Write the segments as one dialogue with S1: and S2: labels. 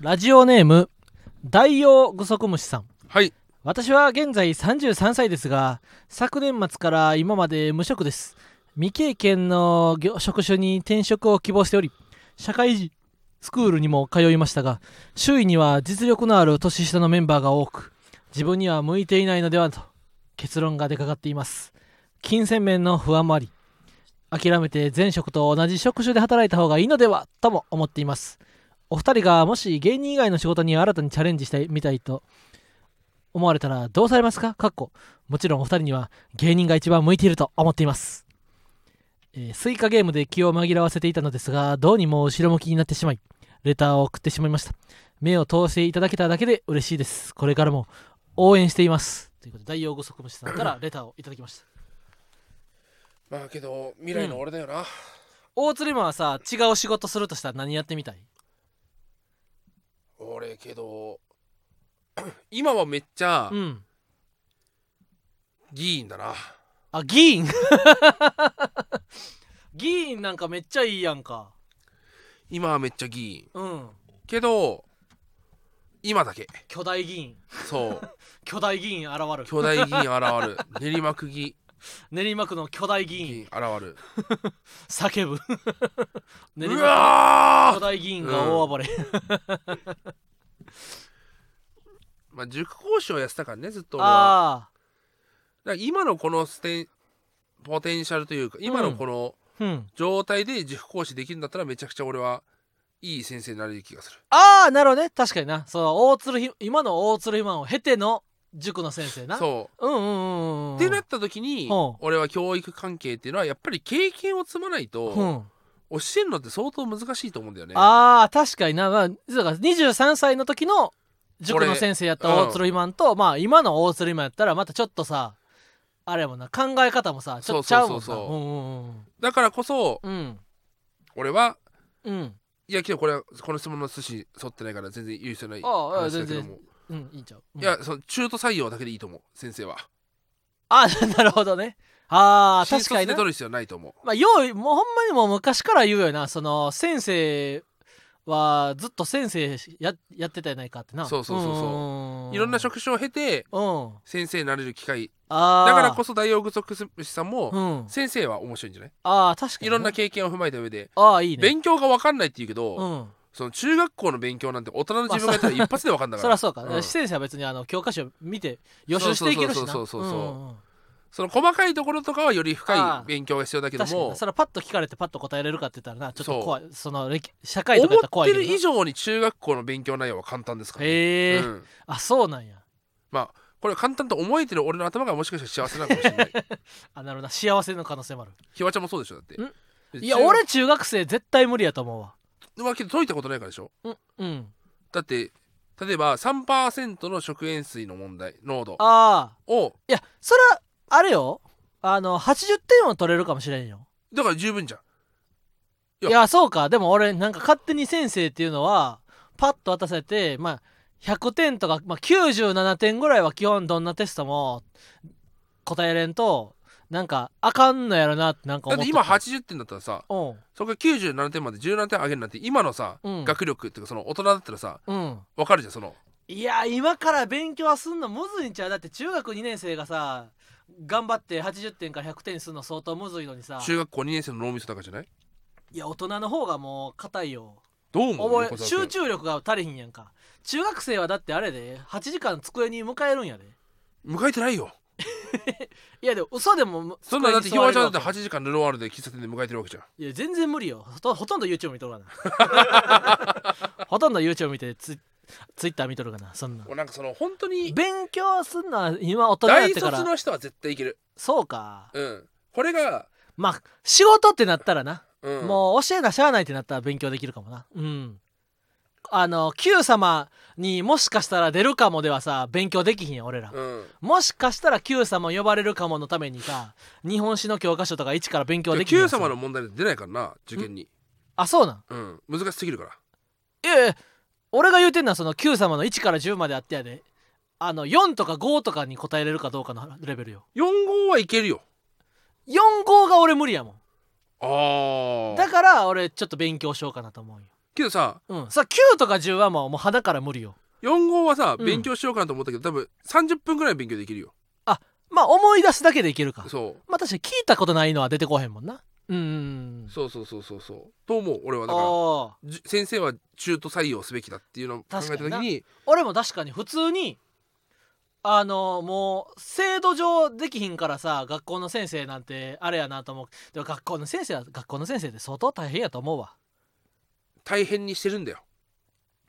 S1: ラジオネーム大王グソクムシさん。
S2: はい。
S1: 私は現在33歳ですが昨年末から今まで無職です。未経験の業職種に転職を希望しており社会人スクールにも通いましたが周囲には実力のある年下のメンバーが多く自分には向いていないのではと結論が出かかっています。金銭面の不安もあり諦めて前職と同じ職種で働いた方がいいのではとも思っていますお二人がもし芸人以外の仕事に新たにチャレンジしたいみたいと思われたらどうされますか？かっこもちろんお二人には芸人が一番向いていると思っています、えースイカゲームで気を紛らわせていたのですがどうにも後ろ向きになってしまいレターを送ってしまいました。目を通していただけただけで嬉しいです。これからも応援しています。ということで大用具足虫さんからレターをいただきました。
S2: まあけど未来の俺だよな、
S1: 大鶴マンはさ違う仕事するとしたら何やってみたい？
S2: 俺けど 今はめっちゃ
S1: うん。
S2: 議員だな。
S1: あ議員議員なんかめっちゃいいやんか。
S2: 今はめっちゃ議員
S1: うん。
S2: けど今だけ。
S1: 巨大議員
S2: そう。
S1: 巨大議員現る。
S2: 巨大議員現る。練馬区議
S1: 練馬区の巨大議員。
S2: 現る。
S1: 叫ぶ。練
S2: う
S1: 馬区
S2: わ
S1: 巨大議員が大暴れ、
S2: ーまあ塾講師をやってたからねずっと俺は。
S1: あ
S2: だから今のこのステンポテンシャルというか今のこの
S1: あうん。
S2: 状態で塾講師できるんだったらめちゃくちゃ俺はいい先生になれる気がする。
S1: ああなるほどね。確かにな。その大鶴ひ今の大鶴ひまんを経ての塾の先生な。
S2: そう。
S1: うんうんうんうん
S2: ってなった時に俺は教育関係っていうのはやっぱり経験を積まないと
S1: うん
S2: 教えるのって相当難しいと思うんだよね。
S1: ああ確かにな、まあ、だから23歳の時の塾の先生やった
S2: 俺
S1: 大鶴ひまんと、まあ今の大鶴ひまんやったらまたちょっとさあれやもんな考え方もさちょっとちゃうもんな
S2: そうそうそうそう
S1: うん。
S2: だからこそ
S1: うん。
S2: 俺は
S1: うん。うん
S2: いやけどこれはこの質問の寿司沿ってないから全然言う必要ない
S1: ああ全
S2: も
S1: うんいいんちゃう、うん。
S2: いやその中途採用だけでいいと思う先生は。
S1: あ なるほどね。ああ確かにな。
S2: で取る必要ないと思う。
S1: まあ、ようもうほんまにもう昔から言うよな。その先生はずっと先生ややってたやないかってな。
S2: そうそうそうそう。
S1: うん。
S2: いろんな職種を経て
S1: うん。
S2: 先生になれる機会。
S1: あ
S2: だからこ
S1: そ
S2: そ大王具足師さんも
S1: うん。
S2: 先生は面白いんじゃない？
S1: ああ確かに
S2: いろんな経験を踏まえた上で
S1: ああいいね。
S2: 勉強が分かんないって言うけど
S1: うん
S2: その中学校の勉強なんて大人の自分がやったら一発で分かんだから
S1: そりゃそうか、
S2: うん。
S1: 先生は別にあの教科書見て予習していけるしな
S2: そうそうそうそうそう。そうん
S1: ん。
S2: その細かいところとかはより深
S1: ああ。
S2: い勉強が必要だけども。
S1: 確かに。それはパッと聞かれてパッと答えれるかって言ったらなちょっと怖い。その歴社会とかやったら怖い
S2: 思ってる以上に中学校の勉強内容は簡単ですから、ね。
S1: へえ、
S2: うん。
S1: あそうなんや。
S2: まあこれ簡単と思えてる俺の頭がもしかしたら幸せなのかもしれない。
S1: あなるほどな。幸せの可能性もある。
S2: ひわちゃんもそうでしょだって。
S1: いや俺中学生絶対無理やと思うわ
S2: 俺けど解いたことないからでしょ？
S1: うんうん。
S2: だって例えば3%の食塩水の問題濃度
S1: ああ。
S2: を。
S1: いやそれはあれよ。あの80点は取れるかもしれんよ。
S2: だから十分じゃん。い
S1: い
S2: や
S1: やそうか。でも俺なんか勝手に先生っていうのはパッと渡されてまあ100点とか、まあ、97点ぐらいは基本どんなテストも答えれんとなんかあかんのやろなってなんか思って
S2: だって今80点だったらさ
S1: うん。
S2: そこから97点まで17点上げるなんて今のさ、
S1: うん
S2: 学力っていうかその大人だったらさ
S1: うん。
S2: 分かるじゃんその。
S1: いや今から勉強すんのむずいんちゃう？だって中学2年生がさ頑張って80点から100点にするの相当むずいのにさ。
S2: 中学校2年生の脳みそとかじゃない？
S1: いや大人の方がもう硬いよ。
S2: どう思う？
S1: 覚え
S2: 横澤君。
S1: 集中力が足りひんやんか。中学生はだってあれで8時間机に迎えるんやで。
S2: 迎えてないよ
S1: いやでも嘘でも
S2: そんなだってひわちゃんだって
S1: 机に座れるわ
S2: 8時間ルロワールで喫茶店で迎えてるわけじゃん。
S1: けいや全然無理よ。ほとほとんど YouTube 見とるかな。ほとんど YouTube 見てツイ Twitter 見とるかなそんな。
S2: 俺なんかその本当に
S1: 勉強すんのは今大人になっ
S2: 大
S1: てから。
S2: 卒の人は絶対いける。
S1: そうか。
S2: うん。これが、
S1: まあ仕事ってなったらな。
S2: うん、
S1: もう教えなしゃあないってなったら勉強できるかもな。うんあの Q 様にもしかしたら出るかもではさ勉強できひん俺ら、
S2: うん。
S1: もしかしたら Q 様呼ばれるかものためにさ日本史の教科書とか一から勉強できひんや
S2: Q
S1: んさ
S2: 様の問題で出ないからな受験に。
S1: あそうなん？
S2: うん。難しすぎるから。
S1: いやいや俺が言うてんのはその Q 様の1から10まであってやであの4とか5とかに答えれるかどうかのレベルよ。
S2: 4号はいけるよ。
S1: 45が俺無理やもん。
S2: ああ
S1: だから俺ちょっと勉強しようかなと思うよ
S2: けどさ
S1: うん。さ9とか10はもうもう鼻から無理よ。
S2: 4号はさ
S1: うん。
S2: 勉強しようかなと思ったけど、多分30分ぐらい勉強できるよ。
S1: まあ思い出すだけでいけるか。
S2: そ
S1: まあ確かに聞いたことないのは出てこへんもんな。うんうん
S2: うそうそうそうそうそう。と思う俺は。だから先生は中途採用すべきだっていうのを考えた時に
S1: 俺も確かに普通にあのもう制度上できひんからさ学校の先生なんてあれやなと思う。でも学校の先生は学校の先生って相当大変やと思うわ
S2: 大変にしてるんだよ。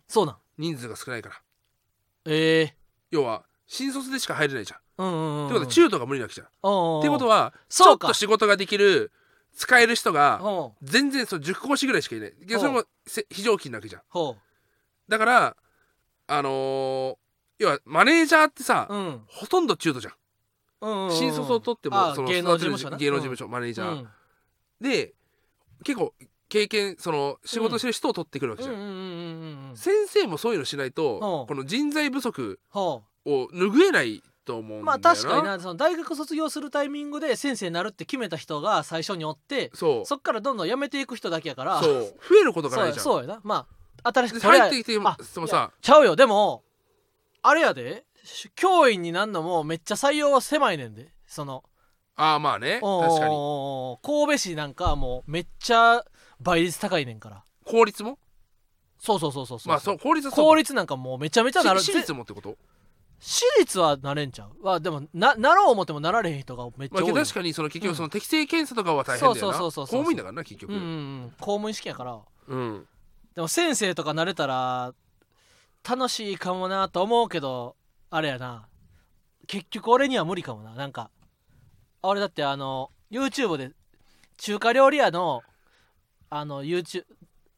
S1: そうなん？
S2: 人数が少ないから。
S1: ええ
S2: 要は新卒でしか入れないじゃん、
S1: うんうんうん
S2: ってことは中途が無理なわけじゃん、ってことはちょっと仕事ができる使える人が
S1: ほう
S2: 全然そう塾講師ぐらいしかいない。それもせ非常勤なわけじゃん。
S1: ほ
S2: だからあのー要はマネージャーってさ、
S1: ううん。
S2: ほとんど中途じゃん。
S1: うんうんうん。
S2: 新卒を取って
S1: あ
S2: もその
S1: 芸能事務所
S2: 芸能事務所、マネージャー、
S1: うん。
S2: で結構経験その仕事してる人を取ってくるわけじゃん、先生もそういうのしないと、
S1: うん
S2: この人材不足
S1: ほ
S2: を拭えないと思うん
S1: まあ確かになその大学卒業するタイミングで先生になるって決めた人が最初におって
S2: そ
S1: っからどんどん辞めていく人だけやから
S2: 増えることがないじゃん。
S1: やそうやな。まあ新し
S2: で
S1: くそれ
S2: 入ってきても
S1: あいや
S2: そのさ
S1: ちゃうよ。でもあれやで。し教員になんのもめっちゃ採用は狭いねんで。その
S2: ああまあね。確かに。
S1: 神戸市なんかはもうめっちゃ倍率高いねんから。
S2: 公立も？
S1: そうそうそうそうそう。
S2: まあそう公立はそう
S1: 公立なんかもうめちゃめちゃなる。
S2: し私立もってこと？
S1: 私立はなれんちゃう？わでもななろう思ってもなられへん人がめっちゃ
S2: まあ
S1: 多い、
S2: 確かにその結局その適正検査とかは大変だよな。
S1: そうそうそうそうそう。
S2: 公務員だからな結局。
S1: うんうんうん。公務員試験やから。
S2: うん。
S1: でも先生とかなれたら楽しいかもなと思うけどあれやな。結局俺には無理かもな。なんか俺だってあの YouTube で中華料理屋のあの YouTube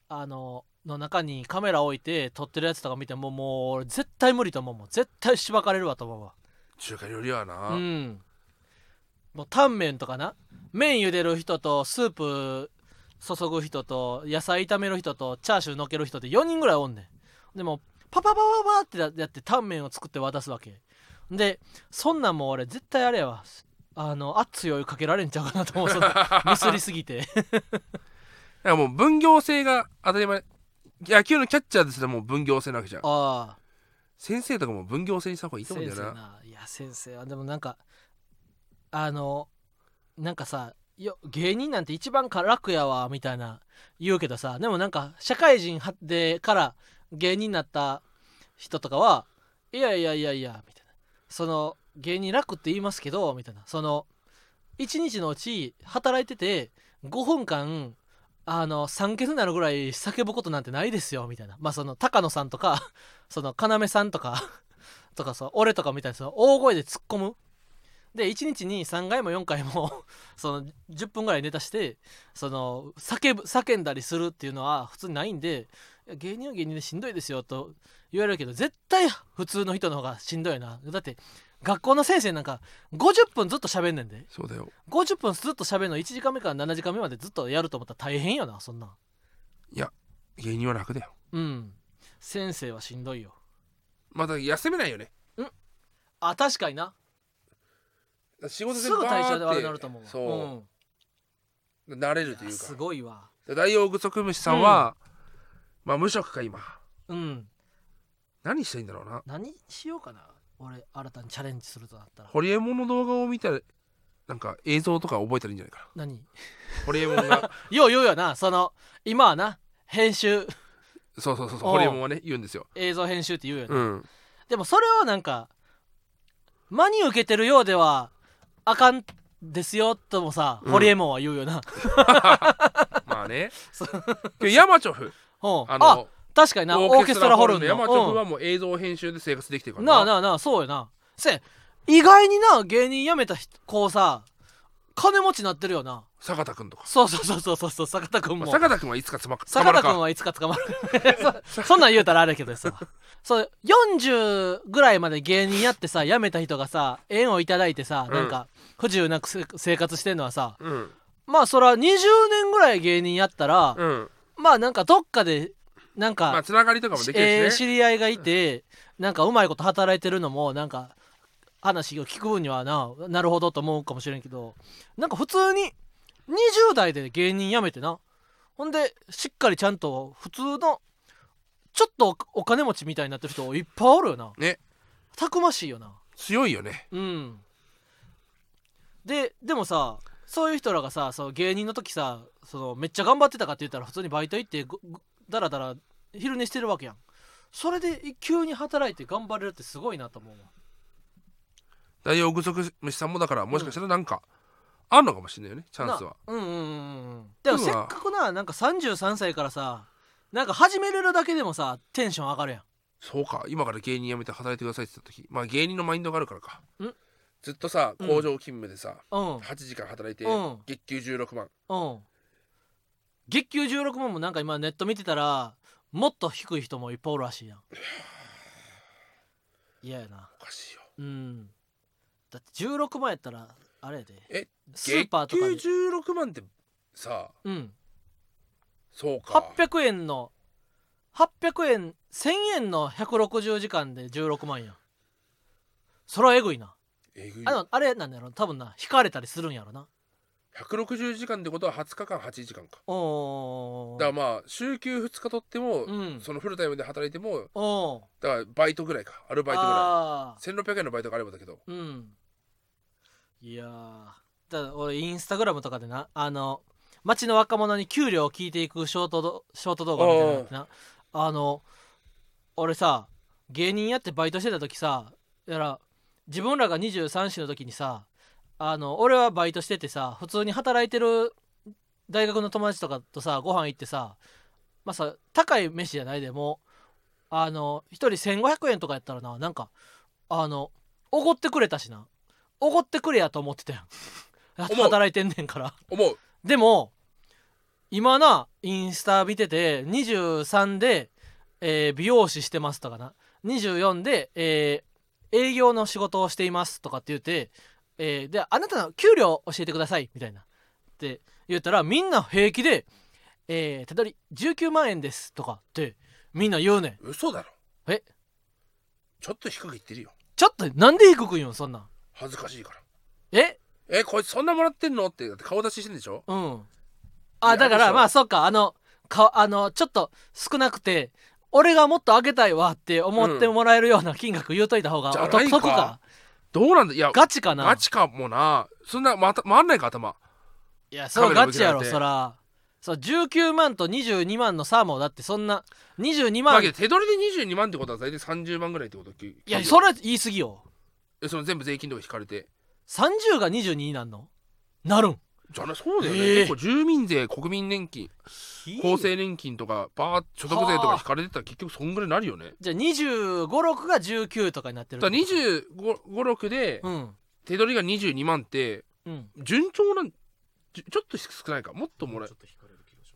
S1: あのの中にカメラ置いて撮ってるやつとか見てももう俺絶対無理と思うもん。絶対しばかれるわと思うわ。
S2: 中華料理はな、
S1: うん。もうタンメンとかな。麺茹でる人とスープ注ぐ人と野菜炒める人とチャーシューのっける人って4人ぐらいおんねん。でもパパパパパってややってタンメンを作って渡すわけ。でそんなんもう俺絶対あれやわ。あの熱いお湯かけられんちゃうかなと思う。ミスりすぎて。
S2: だ からもう分業制が当たり前。野球のキャッチャーですらもう分業制なわけじゃん。
S1: ああ。
S2: 先生とかも分業制にした方がいいと思うん
S1: 先
S2: だよな。
S1: いや先生はでもなんかあのなんかさよ芸人なんて一番か楽やわみたいな言うけどさでもなんか社会人はでから芸人になった人とかはいやいやいやいやみたいな。その芸人楽って言いますけどみたいな。その1日のうち働いてて5分間あの酸欠になるぐらい叫ぶことなんてないですよみたいな。まあその高野さんとか その要さんとか とかさ俺とかみたいにその大声で突っ込む。で1日に3回も4回も その10分ぐらいネタしてその叫ぶ叫んだりするっていうのは普通にないんで芸人は芸人でしんどいですよと言われるけど絶対普通の人の方がしんどいな。だって学校の先生なんか50分ずっと喋んねんで。
S2: そうだよ。
S1: 50分ずっと喋るの1時間目から7時間目までずっとやると思ったら大変よなそんなん。
S2: 芸人は楽だよ。
S1: うん。先生はしんどいよ。
S2: また休めないよね。
S1: あ確かにな。
S2: 仕事
S1: すぐ体調で悪くなる
S2: る
S1: と思うわ。
S2: そう、慣れるという
S1: ん、す
S2: か
S1: ごいわ。
S2: 大王具足虫さんは、まあ無職か今。
S1: うん。
S2: 何したいんだろうな。
S1: 何しようかな俺新たにチャレンジするとなったら。
S2: ホリエモンの動画を見たらなんか映像とか覚えたらいいんじゃないかな。
S1: 何？
S2: ホリエモンが。
S1: よう言うよなその今はな編集。
S2: そうそうそうそう
S1: おう。
S2: ホリエモンはね言うんですよ。
S1: 映像編集って言うよね、
S2: うん。
S1: でもそれをなんか真に受けてるようではあかんですよともさ、
S2: うん。
S1: ホリエモンは言うよな。
S2: まあね。
S1: そ
S2: けどヤマチョフ。
S1: う。ん
S2: あ
S1: あ
S2: の
S1: 確かになオーケストラホルンの
S2: ヤマチョフは
S1: うん
S2: もう映像編集で生活できてるから
S1: な。あなあなあそうよな。せや意外にな芸人辞めた人子さ金持ちになってるよな。
S2: 坂田君とか、
S1: そうそうそうそうそうそう坂田君も。
S2: まあ、坂田君はいつか捕ま
S1: 坂
S2: るか
S1: 田君はいつか捕まる。そそんなん言うたらあれやけどさ。そう40ぐらいまで芸人やってさ辞めた人がさ縁をいただいてさ、
S2: うん。
S1: なんか不自由なくせ生活してんのはさ。
S2: うん。
S1: まあそら20年ぐらい芸人やったら、
S2: うん。
S1: まあなんかどっかでなんか、
S2: まあつながりとかもできるしね、
S1: えー知り合いがいて、なんかうまいこと働いてるのもなんか話を聞く分にはななるほどと思うかもしれんけどなんか普通に20代で芸人辞めてなほんでしっかりちゃんと普通のちょっとおお金持ちみたいになってる人いっぱいおるよな。
S2: ね。
S1: たくましいよな。
S2: 強いよね。
S1: うん。ででもさそういう人らがさそう芸人の時さそのめっちゃ頑張ってたかって言ったら普通にバイト行ってだらだら昼寝してるわけやん。それで急に働いて頑張れるってすごいなと思うわ
S2: 大王具足虫さんもだからもしかしたらなんかあんのかもしれないよねチャンスは。
S1: なうんうんうんうん。でもせっかくななんか33歳からさなんか始めれるだけでもさテンション上がるやん。
S2: そうか。今から芸人辞めて働いてくださいって言った時。まあ芸人のマインドがあるからか。
S1: ん。
S2: ずっとさ
S1: うん。
S2: 工場勤務でさ、
S1: うん。
S2: 8時間働いて、
S1: うん。
S2: 月給16万。
S1: うん月給16万もなんか今ネット見てたらもっと低い人もいっぱいおるらしいやん。嫌やな。
S2: おかしいよ。
S1: うん。だって16万やったらあれやで。
S2: え
S1: スーパーとかに。
S2: 月給16万ってさ
S1: うん。
S2: そうか。
S1: 800円の800円1000円の160時間で16万やそれはえぐいな。
S2: えぐい。
S1: あのあれなんだろ多分な引かれたりするんやろな
S2: 160時間ってことは20日間8時間か。
S1: お
S2: だからまあ週休2日取っても、
S1: うん。
S2: そのフルタイムで働いてもだからバイトぐらいか。アルバイトぐら
S1: あ
S2: い1600円のバイトがあればだけど。
S1: ーうん。いやー。だから俺インスタグラムとかでなあの街の若者に給料を聞いていくショートどショート動画みたいなのな。あの俺さ芸人やってバイトしてた時さやら自分らが23歳の時にさあの俺はバイトしててさ普通に働いてる大学の友達とかとさご飯行ってさまあさ高い飯じゃないでもあの1人1500円とかやったらななんかあのおごってくれたしな。おごってくれやと思ってたやん。働いてんねんから。
S2: 思う。
S1: でも今なインスタ見てて23で、えー美容師してますとかな。24で、えー営業の仕事をしていますとかって言って、えーであなたの給料教えてくださいみたいな。って言ったらみんな平気で「えー手取り19万円です」とかってみんな言うねん。
S2: 嘘だろ。
S1: え？
S2: ちょっと低く言ってるよ。
S1: ちょっとなんで低く言うんそんな。ん
S2: 恥ずかしいから。
S1: え？
S2: えこいつそんなもらってんの？って顔出ししてんでしょ？
S1: うん。
S2: 嫌
S1: あだからまあそっか。あのかあのちょっと少なくて俺がもっと上げたいわって思ってもらえるような金額言うといた方がお得か
S2: どうなんだいや
S1: ガチかな。
S2: ガチかもな。そんなまた回んないか頭。
S1: いやそれはガチやろそら。そう19万と22万の差もだってそんな22万。い
S2: だけど手取りで22万ってことは大体30万ぐらいってことい
S1: やそれは言い過ぎよ。
S2: えその全部税金とか引かれて。
S1: 30が22になんの？なるん
S2: じゃあねそうだよね、
S1: ええ。
S2: 結構住民税国民年金厚生年金とかバー所得税とか引かれてたら結局そんぐらいになるよね。
S1: じゃあ2 5 6が19とかになってる
S2: だから256で
S1: うん。
S2: 手取りが22万って
S1: うん。
S2: 順調なんちょっと少ないか？もっともらえ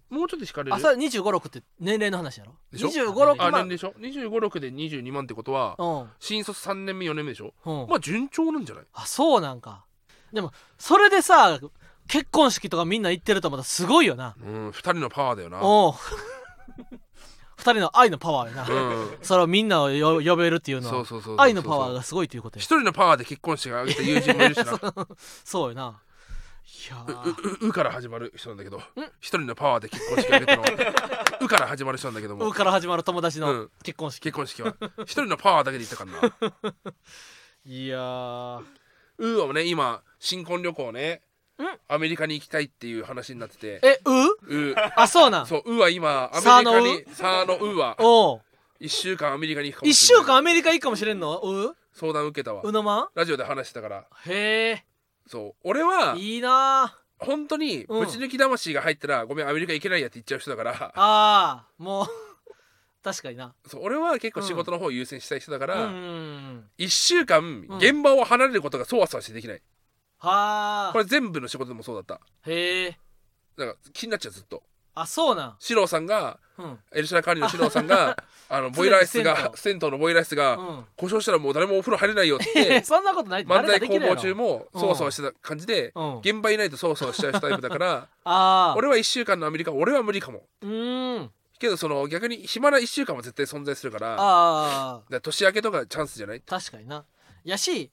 S2: もうちょっと引かれる
S1: あそれ2 5 6って年齢の話やろ？
S2: でしょ
S1: ？2 5 6
S2: あ。年でしょ？256で22万ってことは
S1: うん。
S2: 新卒3年目4年目でしょ？
S1: うん。
S2: まあ順調なんじゃない？
S1: あそうなんか。でもそれでさ結婚式とかみんな行ってるとまたすごいよな。
S2: うん2人のパワーだよな。
S1: おう。二人の愛のパワーやな、
S2: うん。
S1: それをみんなをよ呼べるっていうのは。
S2: そうそうそうそう
S1: 愛のパワーがすごいということや。
S2: 一人のパワーで結婚式を挙げた友人もいるしな。
S1: そうよな。いやー。
S2: うううから始まる人なんだけど。一人のパワーで結婚式を挙げたのは。うから始まる人なんだけど
S1: う
S2: も
S1: から始まる友達の
S2: うん。
S1: 結婚式、
S2: 結婚式は。一人のパワーだけで言ったからな。い
S1: やー。
S2: うーはね今新婚旅行ね。
S1: ん
S2: アメリカに行きたいっていう話になってて。
S1: えう？
S2: う。ー
S1: あそうなん。
S2: そううーは今アメリカにサーのう？ーは。
S1: おう。
S2: 1週間アメリカに行くかも
S1: 一
S2: しれない。
S1: 週間アメリカ行くかもしれんの？う？
S2: 相談受けたわ。
S1: うのま？
S2: ラジオで話してたから。
S1: へ
S2: そう。俺は
S1: えいいな。ー
S2: 本当に
S1: うん。
S2: ぶち抜き魂が入ったらごめんアメリカ行けないやって言っちゃう人だから。
S1: ああもう。確かにな。
S2: そう俺は結構仕事の方を優先したい人だから、
S1: うん。うんうん
S2: 1週間
S1: うん。
S2: 現場を離れることがそわそわしてできない、
S1: はあ。
S2: これ全部の仕事でもそうだった。
S1: へえ。
S2: なんか気になっちゃうずっと。
S1: あそうなん。
S2: 四郎さんが
S1: うん。
S2: エルシャラ管理の四郎さんが あのボイラー室が銭湯。のボイラー室が
S1: うん。
S2: 故障したらもう誰もお風呂入れないよっ
S1: え
S2: て
S1: そんなことない。
S2: 漫才工房中もそわそわしてた感じで
S1: うん。
S2: 現場いないとそわそわしちゃうタイプだから
S1: ああ。
S2: 俺は1週間のアメリカ俺は無理かも。
S1: うーん。
S2: けどその逆に暇な1週間は絶対存在するから年明けとかチャンスじゃない？
S1: 確かにな。やし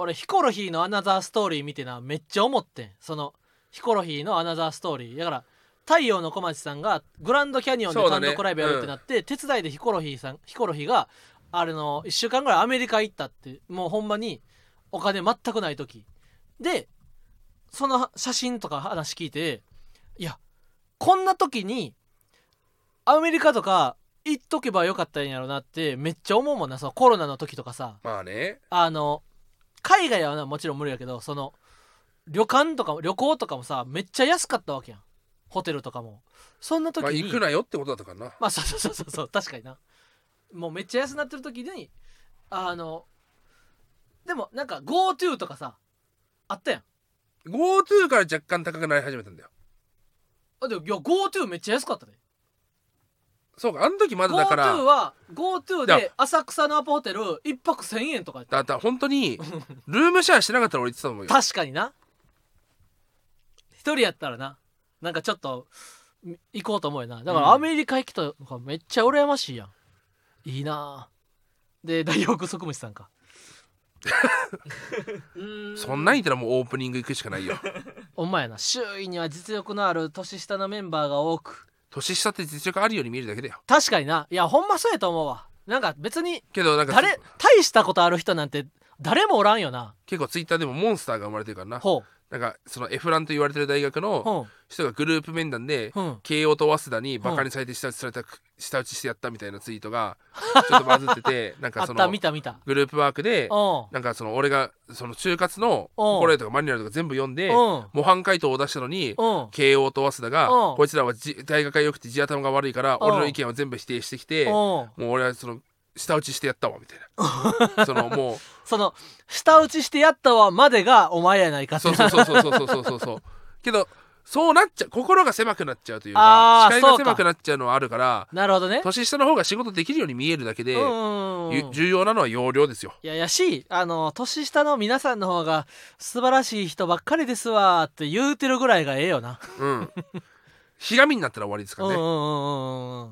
S1: 俺ヒコロヒーのアナザーストーリー見てなめっちゃ思ってん。そのヒコロヒーのアナザーストーリー。だから太陽の小町さんがグランドキャニオンで単独ライブやるってなって、手伝いでヒコロヒーさんヒコロヒーがあれの1週間ぐらいアメリカ行ったってもうほんまにお金全くない時。でその写真とか話聞いていやこんな時にアメリカとか行っとけばよかったんやろなってめっちゃ思うもんな。そのコロナの時とかさ。
S2: まあね。
S1: あの海外はなもちろん無理やけどその旅館とかも旅行とかもさめっちゃ安かったわけやん。ホテルとかも。そんな時
S2: まあ
S1: に
S2: 行くなよってことだったからな。
S1: まあそうそうそうそう確かにな。もうめっちゃ安なってる時にあのでもなんか GoTo とかさあったやん。
S2: GoTo から若干高くなり始めたんだよ。
S1: あでもいや GoTo めっちゃ安かったで
S2: そうかあの時まだだから。
S1: GoTo は GoTo で浅草のアパホテル1泊1000円とかやった。
S2: だったら本当にルームシェアしてなかったら俺言ってたと思うよ。
S1: 確かにな。一人やったらな。なんかちょっとみ行こうと思うよな。だか
S2: うん。
S1: らアメリカ行きとかめっちゃ羨ましいやん。いいな。で大北足虫さんか。うー
S2: そんなん言ったらもうオープニング行くしかないよ。
S1: お前な周囲には実力のある年下のメンバーが多く
S2: 年下って実力あるように見えるだけだよ。
S1: 確かにな。いやほんまそうやと思うわ。なんか別に
S2: けどなんか
S1: 誰大したことある人なんて誰もおらんよな。
S2: 結構ツイッターでもモンスターが生まれてるからな。
S1: ほ
S2: なんかそのエフランと言われてる大学
S1: う
S2: の
S1: ほ
S2: 人がグループ面談で慶応と早稲田にバカにされて舌打ちされた舌打ちしてやったみたいなツイートが ちょっとバズっててなんかそのグループワークで
S1: うん。
S2: なんかその俺がその就活の
S1: うん。
S2: 心得とかマニュアルとか全部読んで
S1: うん。
S2: 模範解答を出したのに
S1: うん。
S2: 慶応と早稲田が
S1: うん。
S2: こいつらはじ大学が良くて地頭が悪いから
S1: うん
S2: 俺の意見を全部否定してきて
S1: うん。
S2: もう俺はその舌打ちしてやったわみたいな。そのもう。
S1: その舌打ちしてやったわまでがお前やないかって。
S2: そうそうそうそうそうそうそうそう。そうけどそうなっちゃう心が狭くなっちゃうというか視界が狭くなっちゃうのはあるから
S1: なるほどね。
S2: 年下の方が仕事できるように見えるだけで、重要なのは容量ですよ。
S1: いややしあの年下の皆さんの方が素晴らしい人ばっかりですわって言うてるぐらいがええよな、
S2: うん。ひがみになったら終わりですからね、
S1: うんうんうんうんうん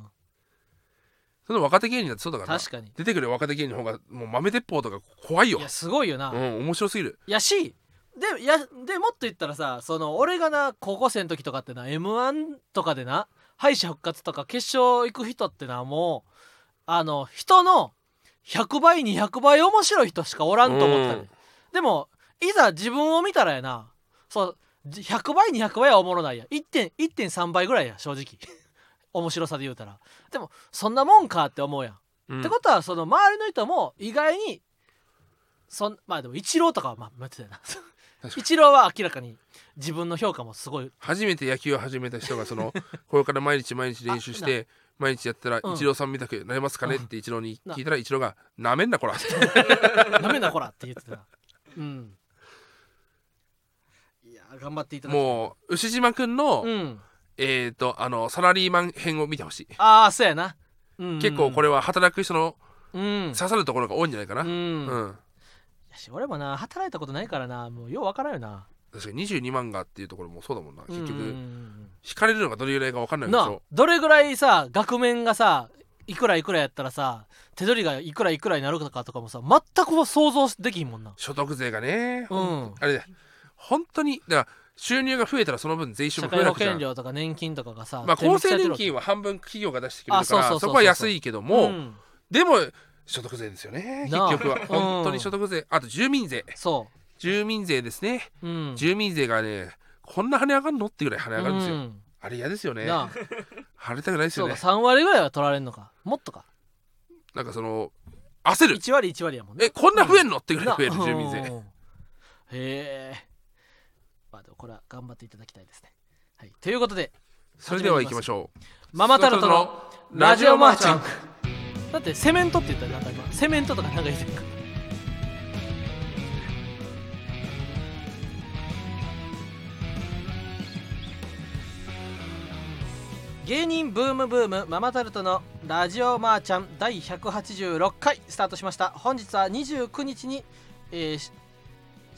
S2: その若手芸人だってそうだからな。
S1: 確かに。
S2: 出てくる若手芸人の方がもう豆鉄砲とか怖いよ。
S1: いやすごいよな、
S2: うん面白すぎる。
S1: やしでやでもっと言ったらさその俺がな高校生の時とかってな m 1とかでな敗者復活とか決勝行く人ってなもうあの人の100倍200倍面白い人しかおらんと思ってたね、
S2: うん。
S1: でもいざ自分を見たらやなそうじ100倍200倍はおもろないや。1.1 1.3倍ぐらいや正直面白さで言うたら。でもそんなもんかって思うやん。
S2: うん。
S1: ってことはその周りの人も意外にそんまあでもイチローとかはまあ待ってたよな。
S2: 確か
S1: イチローは明らかに自分の評価もすごい。
S2: 初めて野球を始めた人がその これから毎日毎日練習して毎日やったら
S1: うん。
S2: イチローさんみたくなれますかね？ってイチローに
S1: な
S2: 聞いたらイチローが「なめんなこら」
S1: ダメなこらって言ってた。うん。いや頑張っていただきたい。
S2: もう牛島くんの、
S1: うん
S2: えっ、とあのサラリーマン編を見てほしい、
S1: ああそうやな、うん
S2: 結構これは働く人の
S1: うん。
S2: 刺さるところが多いんじゃないかな、
S1: う
S2: うん。
S1: んやし俺もな働いたことないからな。もうようわからんよな。
S2: 確かに22万がっていうところもそうだもんな。結局、
S1: うんうんうん。
S2: 引かれるのがどれぐらいか分かんないで
S1: どれぐらいさ額面がさいくらいくらやったらさ手取りがいくらいくらになるかとかもさ全く想像できひんもんな。
S2: 所得税がね、
S1: うん。
S2: あれで本当にだから収入が増えたらその分税収も増え
S1: 社会保
S2: なくちゃ
S1: 険料とか年金とかがさ
S2: まあ厚生年金は半分企業が出してくれるか
S1: そうそうそうそう。
S2: そこは安いけども、
S1: うん。
S2: でも所得税ですよね結
S1: なあ。
S2: 局は。本当に所得税。あと住民税。
S1: そ
S2: 住民税ですね。
S1: う、うん、
S2: 住民税がねこんな跳ね上がるのってぐらい跳ね上がるんですよ、
S1: うん。
S2: あれ嫌ですよね。
S1: なあ。
S2: 跳ねたくないです
S1: そうか
S2: よね
S1: 3割ぐらいは取られんのか。もっとか。
S2: なんかその焦る。
S1: 1割1割やもんね。
S2: えこんな増えんのってぐら
S1: ない
S2: 増える住民税。
S1: うん。へえまあでもこれは頑張っていただきたいですね。はい。ということで
S2: それでは行きましょう。
S1: ママタルトの
S2: ラジオマーちゃん
S1: だってセメントって言ったらなんか今セメントとかなんか言ってる。から芸人ブームブームママタルトのラジオマーちゃん第186回スタートしました。本日は29日に、えーし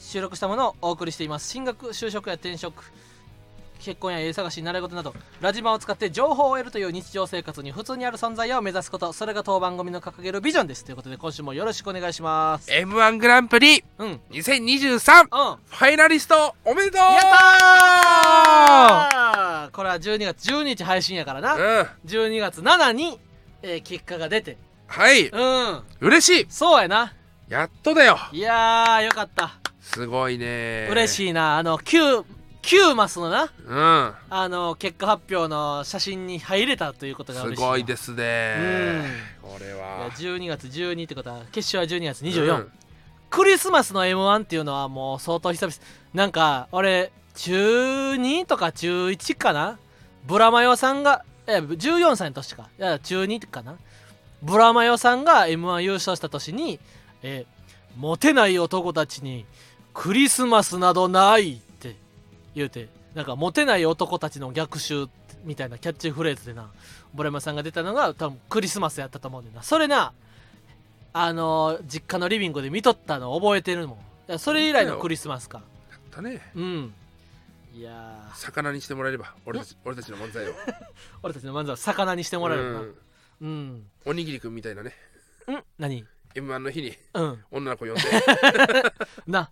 S1: 収録したものをお送りしています。進学就職や転職結婚や家探し習い事などラジマを使って情報を得るという日常生活に普通にある存在を目指すことそれが当番組の掲げるビジョンです。ということで今週もよろしくお願いします。
S2: M 1グランプリ
S1: うん。うん。
S2: 2023ファイナリストおめでとう。
S1: やったーこれは12月12日配信やからな、
S2: うん。
S1: 12月7に、えー結果が出て。
S2: はい。
S1: うん。
S2: 嬉しい。
S1: そうやな。
S2: やっとだよ。
S1: いやーよかった、
S2: すごいね。
S1: 嬉
S2: い
S1: しいな。あの 9, 9マスのな
S2: うん。
S1: あの結果発表の写真に入れたということが
S2: す
S1: 嬉しいな。
S2: ごいですね。これ
S1: いや
S2: は
S1: 12月12ってことは決勝は12月24、
S2: うん。
S1: クリスマスの m 1っていうのはもう相当久々なんか俺中2とか中1かな？ブラマヨさんがいや14歳の年か。いや中2かな？ブラマヨさんが m 1優勝した年に、えーモテない男たちにクリスマスなどないって言うてなんかモテない男たちの逆襲みたいなキャッチフレーズでなブラマヨさんが出たのが多分クリスマスやったと思うんだよな。それなあのー実家のリビングで見とったの覚えてるもん。それ以来のクリスマスか。
S2: だね。
S1: うん。いやー。
S2: 魚にしてもらえれば俺たち俺たちの漫才を。
S1: 俺たちの漫才を魚にしてもらえるな。
S2: うん。
S1: うん。
S2: おにぎりくんみたいなね。
S1: うん。何
S2: ？m 1の日に
S1: うん。
S2: 女の子呼んで。
S1: な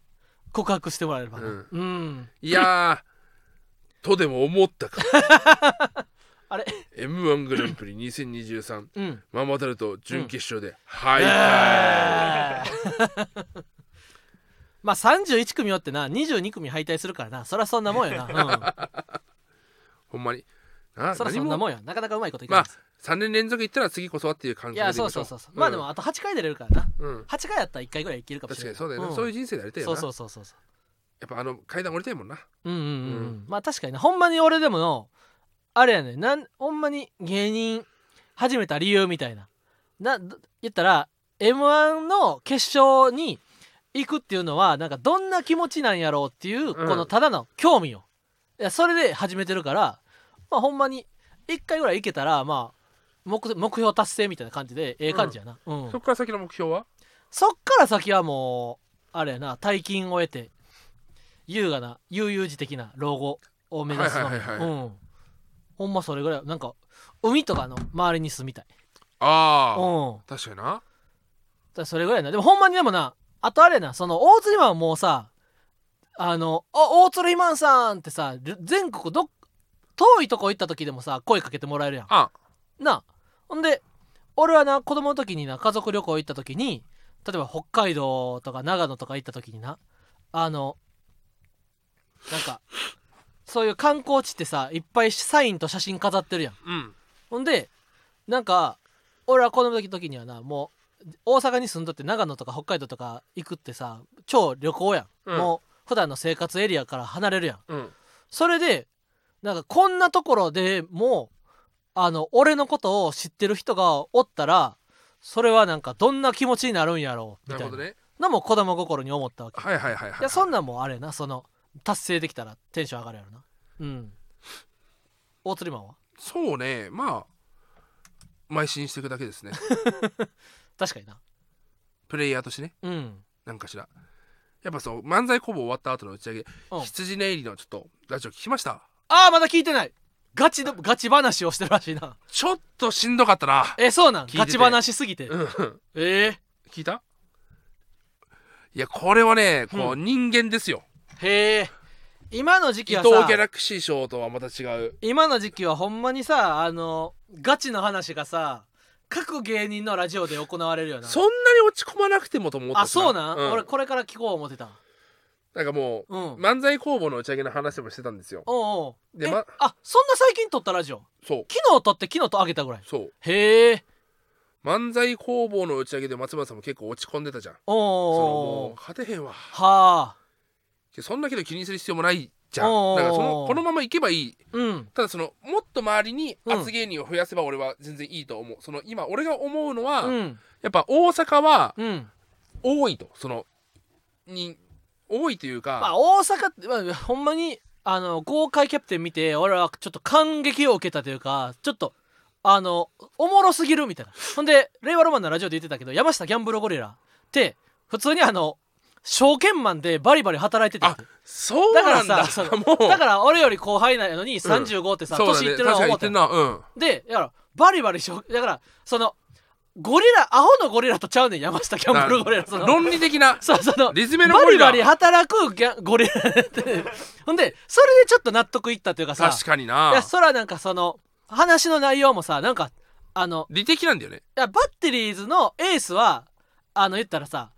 S1: 告白してもらえればな
S2: うん。
S1: うん。
S2: いやー とでも思ったか。
S1: あれ
S2: ？m 1グランプリ2023
S1: うん。
S2: ママタルト準決勝で。敗退、
S1: えー。まあ31組おってな22組敗退するからな。そりゃそんなもんやな、
S2: ほんまに。
S1: うん、
S2: な
S1: そりゃそんな
S2: 何も
S1: もんや。なかなかうまいこといかないです、
S2: 3年連続いったら次こそはっていう感
S1: いや
S2: じで
S1: そうそうそう。そう、まあでもあと8回出れるから。な
S2: うん。
S1: 8回やったら1回ぐらいいけるかもしれない。
S2: 確かにそうだよそういう人生でありたいよ
S1: そう
S2: な
S1: そうそうそうそう。
S2: やっぱあの階段降りたいもんな。
S1: うんうんうん、うん。
S2: うん
S1: まあ確かにな。ほんまに俺でものあれやねなんほんまに芸人始めた理由みたいな。など言ったら m 1の決勝に行くっていうのはなんかどんな気持ちなんやろうっていう、
S2: うん。
S1: このただの興味よ。いやそれで始めてるからまあほんまに1回ぐらい行けたらまあ目目標達成みたいな感じでええ感じやな、うん。
S2: そっから先の目標は？
S1: そっから先はもうあれやな大金を得て優雅な悠々自適な老後を目指すの。み、
S2: はいはいはいはい。
S1: うん。ほんまそれぐらいなんか海とかの周りに住みたい。
S2: ああ。
S1: うん。
S2: 確かにな。
S1: だそれぐらいやな。でもほんまにでもなあとあれやなその大釣りマンはもうさあの「あ大釣りマンさん」ってさる全国どっ遠いとこ行った時でもさ声かけてもらえるやん。
S2: あ。
S1: なあほんで俺はな子供の時にな家族旅行行った時に例えば北海道とか長野とか行った時になあのなんかそういう観光地ってさいっぱいサインと写真飾ってるやん。
S2: うん。
S1: ほんでなんか俺は子供の時時にはなもう大阪に住んどって長野とか北海道とか行くってさ超旅行やん、
S2: うん。
S1: もう普段の生活エリアから離れるやん。
S2: うん。
S1: それでなんかこんなところでもあの俺のことを知ってる人がおったらそれはなんかどんな気持ちになるんやろうみたいな。のも子供心に思ったわけ、
S2: はいはいはいはい
S1: い。やそんなんもあれやな。その達成できたらテンション上がるやろな。うん。大釣りマンは？
S2: そうね。まあ邁進していくだけですね。
S1: 確かにな。
S2: プレイヤーとしてね。
S1: うん。
S2: なんかしら。やっぱそう漫才工房終わった後の打ち上げ。
S1: うん。
S2: 羊ネイリのちょっとラジオ聞きました？
S1: ああまだ聞いてないガチのガチ話をしてるらしいな。
S2: ちょっとしんどかったな。
S1: えそうなん？
S2: 聞いてて。
S1: ガチ話すぎて。
S2: うん。
S1: え
S2: 聞いた？いやこれはねこう人間ですよ、
S1: ー、へえ。今の時
S2: 伊
S1: 期はさ
S2: 藤ギャラクシー賞とはまた違う。
S1: 今の時期はほんまにさあのガチの話がさ各芸人のラジオで行われるよな
S2: そんなに落ち込まなくてもと思った。
S1: あそうなん、
S2: ん。
S1: 俺これから聞こう思ってた
S2: なんかもう、
S1: うん。
S2: 漫才工房の打ち上げの話もしてたんですよ。
S1: おうおう。え、
S2: でま
S1: あそんな最近撮ったラジオ？
S2: そう。
S1: 昨日撮って昨日と上げたぐらい？
S2: そう。
S1: へえ。
S2: 漫才工房の打ち上げで松村さんも結構落ち込んでたじゃん。
S1: おうおう
S2: その
S1: おう
S2: もう勝てへんわ。
S1: はあ。
S2: そんなけど気にする必要もないじゃん。
S1: おー
S2: だからそのこのままいけばいい。
S1: うん。
S2: ただそのもっと周りに
S1: うん。
S2: 圧芸人を増やせば俺は全然いいと思う。その今俺が思うのは、
S1: うん。
S2: やっぱ大阪は
S1: うん。
S2: 多いと。そのに多いというか、
S1: まあ大阪って、まあ、ほんまにあの豪快キャプテン見て俺はちょっと感激を受けたというかちょっとあのおもろすぎるみたいな。ほんで令和ロマンのラジオで言ってたけど山下ギャンブルゴリラって普通にあの証券マンでバリバリ働いてて。
S2: あそうなんだ。
S1: だからさそ
S2: もう。
S1: だから俺より後輩なのに35ってさ、
S2: そうだね。
S1: 年いってるな
S2: 確かに
S1: 思って
S2: 言ってんな。うん。
S1: でだからバリバリしょだからそのゴリラアホのゴリラとちゃうねん。山下キャンプルゴリラその
S2: 論理的な
S1: そうその
S2: リズメのゴリラ
S1: バリバリ働くギャゴリラって。ほんでそれでちょっと納得いったというかさ。
S2: 確かに
S1: い
S2: な
S1: やそらなんかその話の内容もさなんかあの
S2: 理的なんだよね。
S1: いやバッテリーズのエースはあの言ったらさ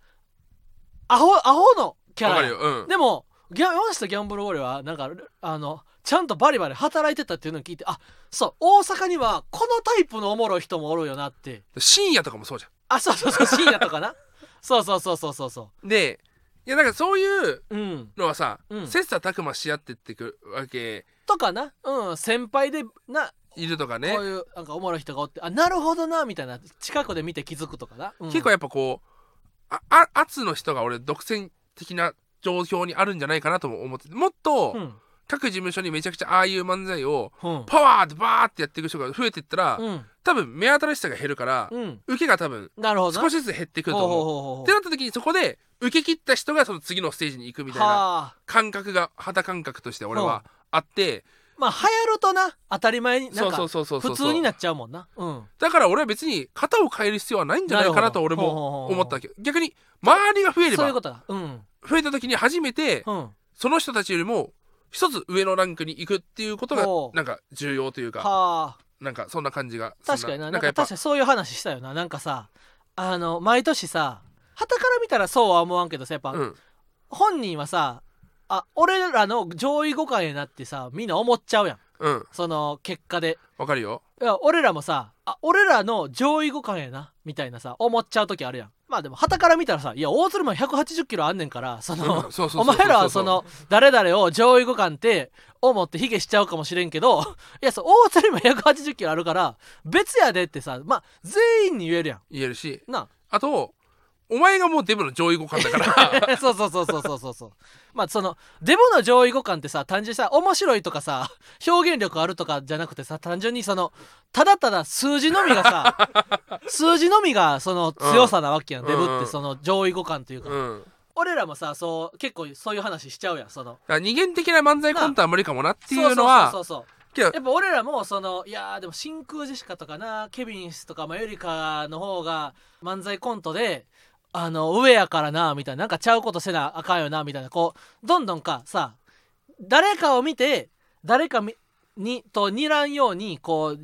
S1: アホアホのキャ
S2: わ
S1: ラ
S2: うん。
S1: でもギャ山下ギャンブルゴリラはなんかあのちゃんとバリバリ働いてたっていうのを聞いてあそう大阪にはこのタイプのおもろい人もおるよなって。
S2: 深夜とかもそうじゃ
S1: あそうそうそう深夜とかな。そうそうそうそうそうそ
S2: んでいやなんかそういう
S1: ううん。
S2: のはさ、
S1: うん。
S2: 切磋琢磨し合ってってくわけ。
S1: とかな。うん先輩でない
S2: るとかね。
S1: こういうなんかおもろい人がおってあなるほどなみたいな。近くで見て気づくとかな、うん。
S2: 結構やっぱこうああ圧の人が俺独占的な状況にあるんじゃないかなとも思ってて。もっと
S1: うん
S2: 各事務所にめちゃくちゃああいう漫才を
S1: うん。
S2: パワーでバーってやっていく人が増えていったら、
S1: うん。
S2: 多分目新しさが減るから、
S1: うん。
S2: 受けが多分
S1: なるほどな。
S2: 少しずつ減ってくると思う。ってなった時にそこで受け切った人がその次のステージに行くみたいな
S1: はあ。
S2: 感覚が肌感覚として俺はあって。
S1: まあ流行るとな当たり前になんか
S2: そうそうそうそうそう。
S1: 普通になっちゃうもんな。うん。
S2: だから俺は別に型を変える必要はないんじゃないかなと俺も思ったわけ逆に周りが増えれば
S1: そういうことだ。うん。
S2: 増えた時に初めて
S1: うん。
S2: その人たちよりも一つ上のランクに行くっていうことがなんか重要というか
S1: はあ。
S2: なんかそんな感じが
S1: 確かにな。なんか
S2: そんなんかやっぱ。
S1: 確かにそういう話したよな。なんかさあの毎年さ旗から見たらそうは思わんけどさやっぱ、
S2: うん。
S1: 本人はさあ俺らの上位互換やなってさみんな思っちゃうやん。
S2: うん。
S1: その結果で。
S2: わかるよ。
S1: いや俺らもさあ俺らの上位互換やなみたいなさ思っちゃう時あるやんまあでも旗から見たらさいや大鶴マン180キロあんねんからその、お前らはその誰々を上位互換って思って卑下しちゃうかもしれんけどいやそう大鶴マン180キロあるから別やでってさまあ全員に言えるや
S2: 言えるし
S1: んな
S2: あとお前がもうデブの上位互換だから。
S1: そうそうそうそうそうそう。そうまあそのデブの上位互換ってさ単純にさ面白いとかさ表現力あるとかじゃなくてさ単純にそのただただ数字のみがさ 数字のみがその強さなわけやん、
S2: うん。
S1: デブってその上位互換というか、
S2: うん。
S1: 俺らもさそう結構そういう話しちゃうやんその。
S2: 二元的な漫才コントは無理かもなっていうのは
S1: そうそうそうそうやっぱ俺らもそのいやーでも真空ジェシカとかなケビンスとかマユリカの方が漫才コントであの上やからなみたいな。なんかちゃうことせなあかんよなみたいな。こうどんどんかさ誰かを見て誰かみにと睨んようにこう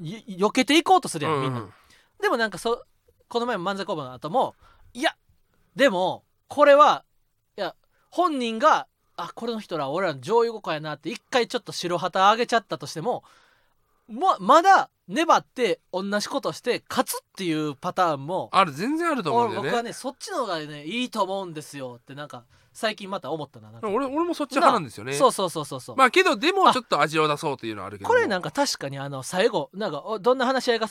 S1: 避けていこうとするやんみんな、
S2: うん
S1: でもなんかそこの前も漫才工房の後もいやでもこれはいや本人があこれの人ら俺らの上位互換やなって一回ちょっと白旗上げちゃったとしてもままだ粘って同じことして勝つっていうパターンも
S2: ある全然あると思うんだよ
S1: 僕は
S2: ね
S1: ねそっちの方がねいいと思うんですよってなんか最近また思ったな
S2: 俺俺もそっち派なんですよね。
S1: そうそうそうそうそう、
S2: まあけどでもちょっと味を出そうというのはあるけど
S1: これなんか確かにあの最後なんかおどんな話し合いが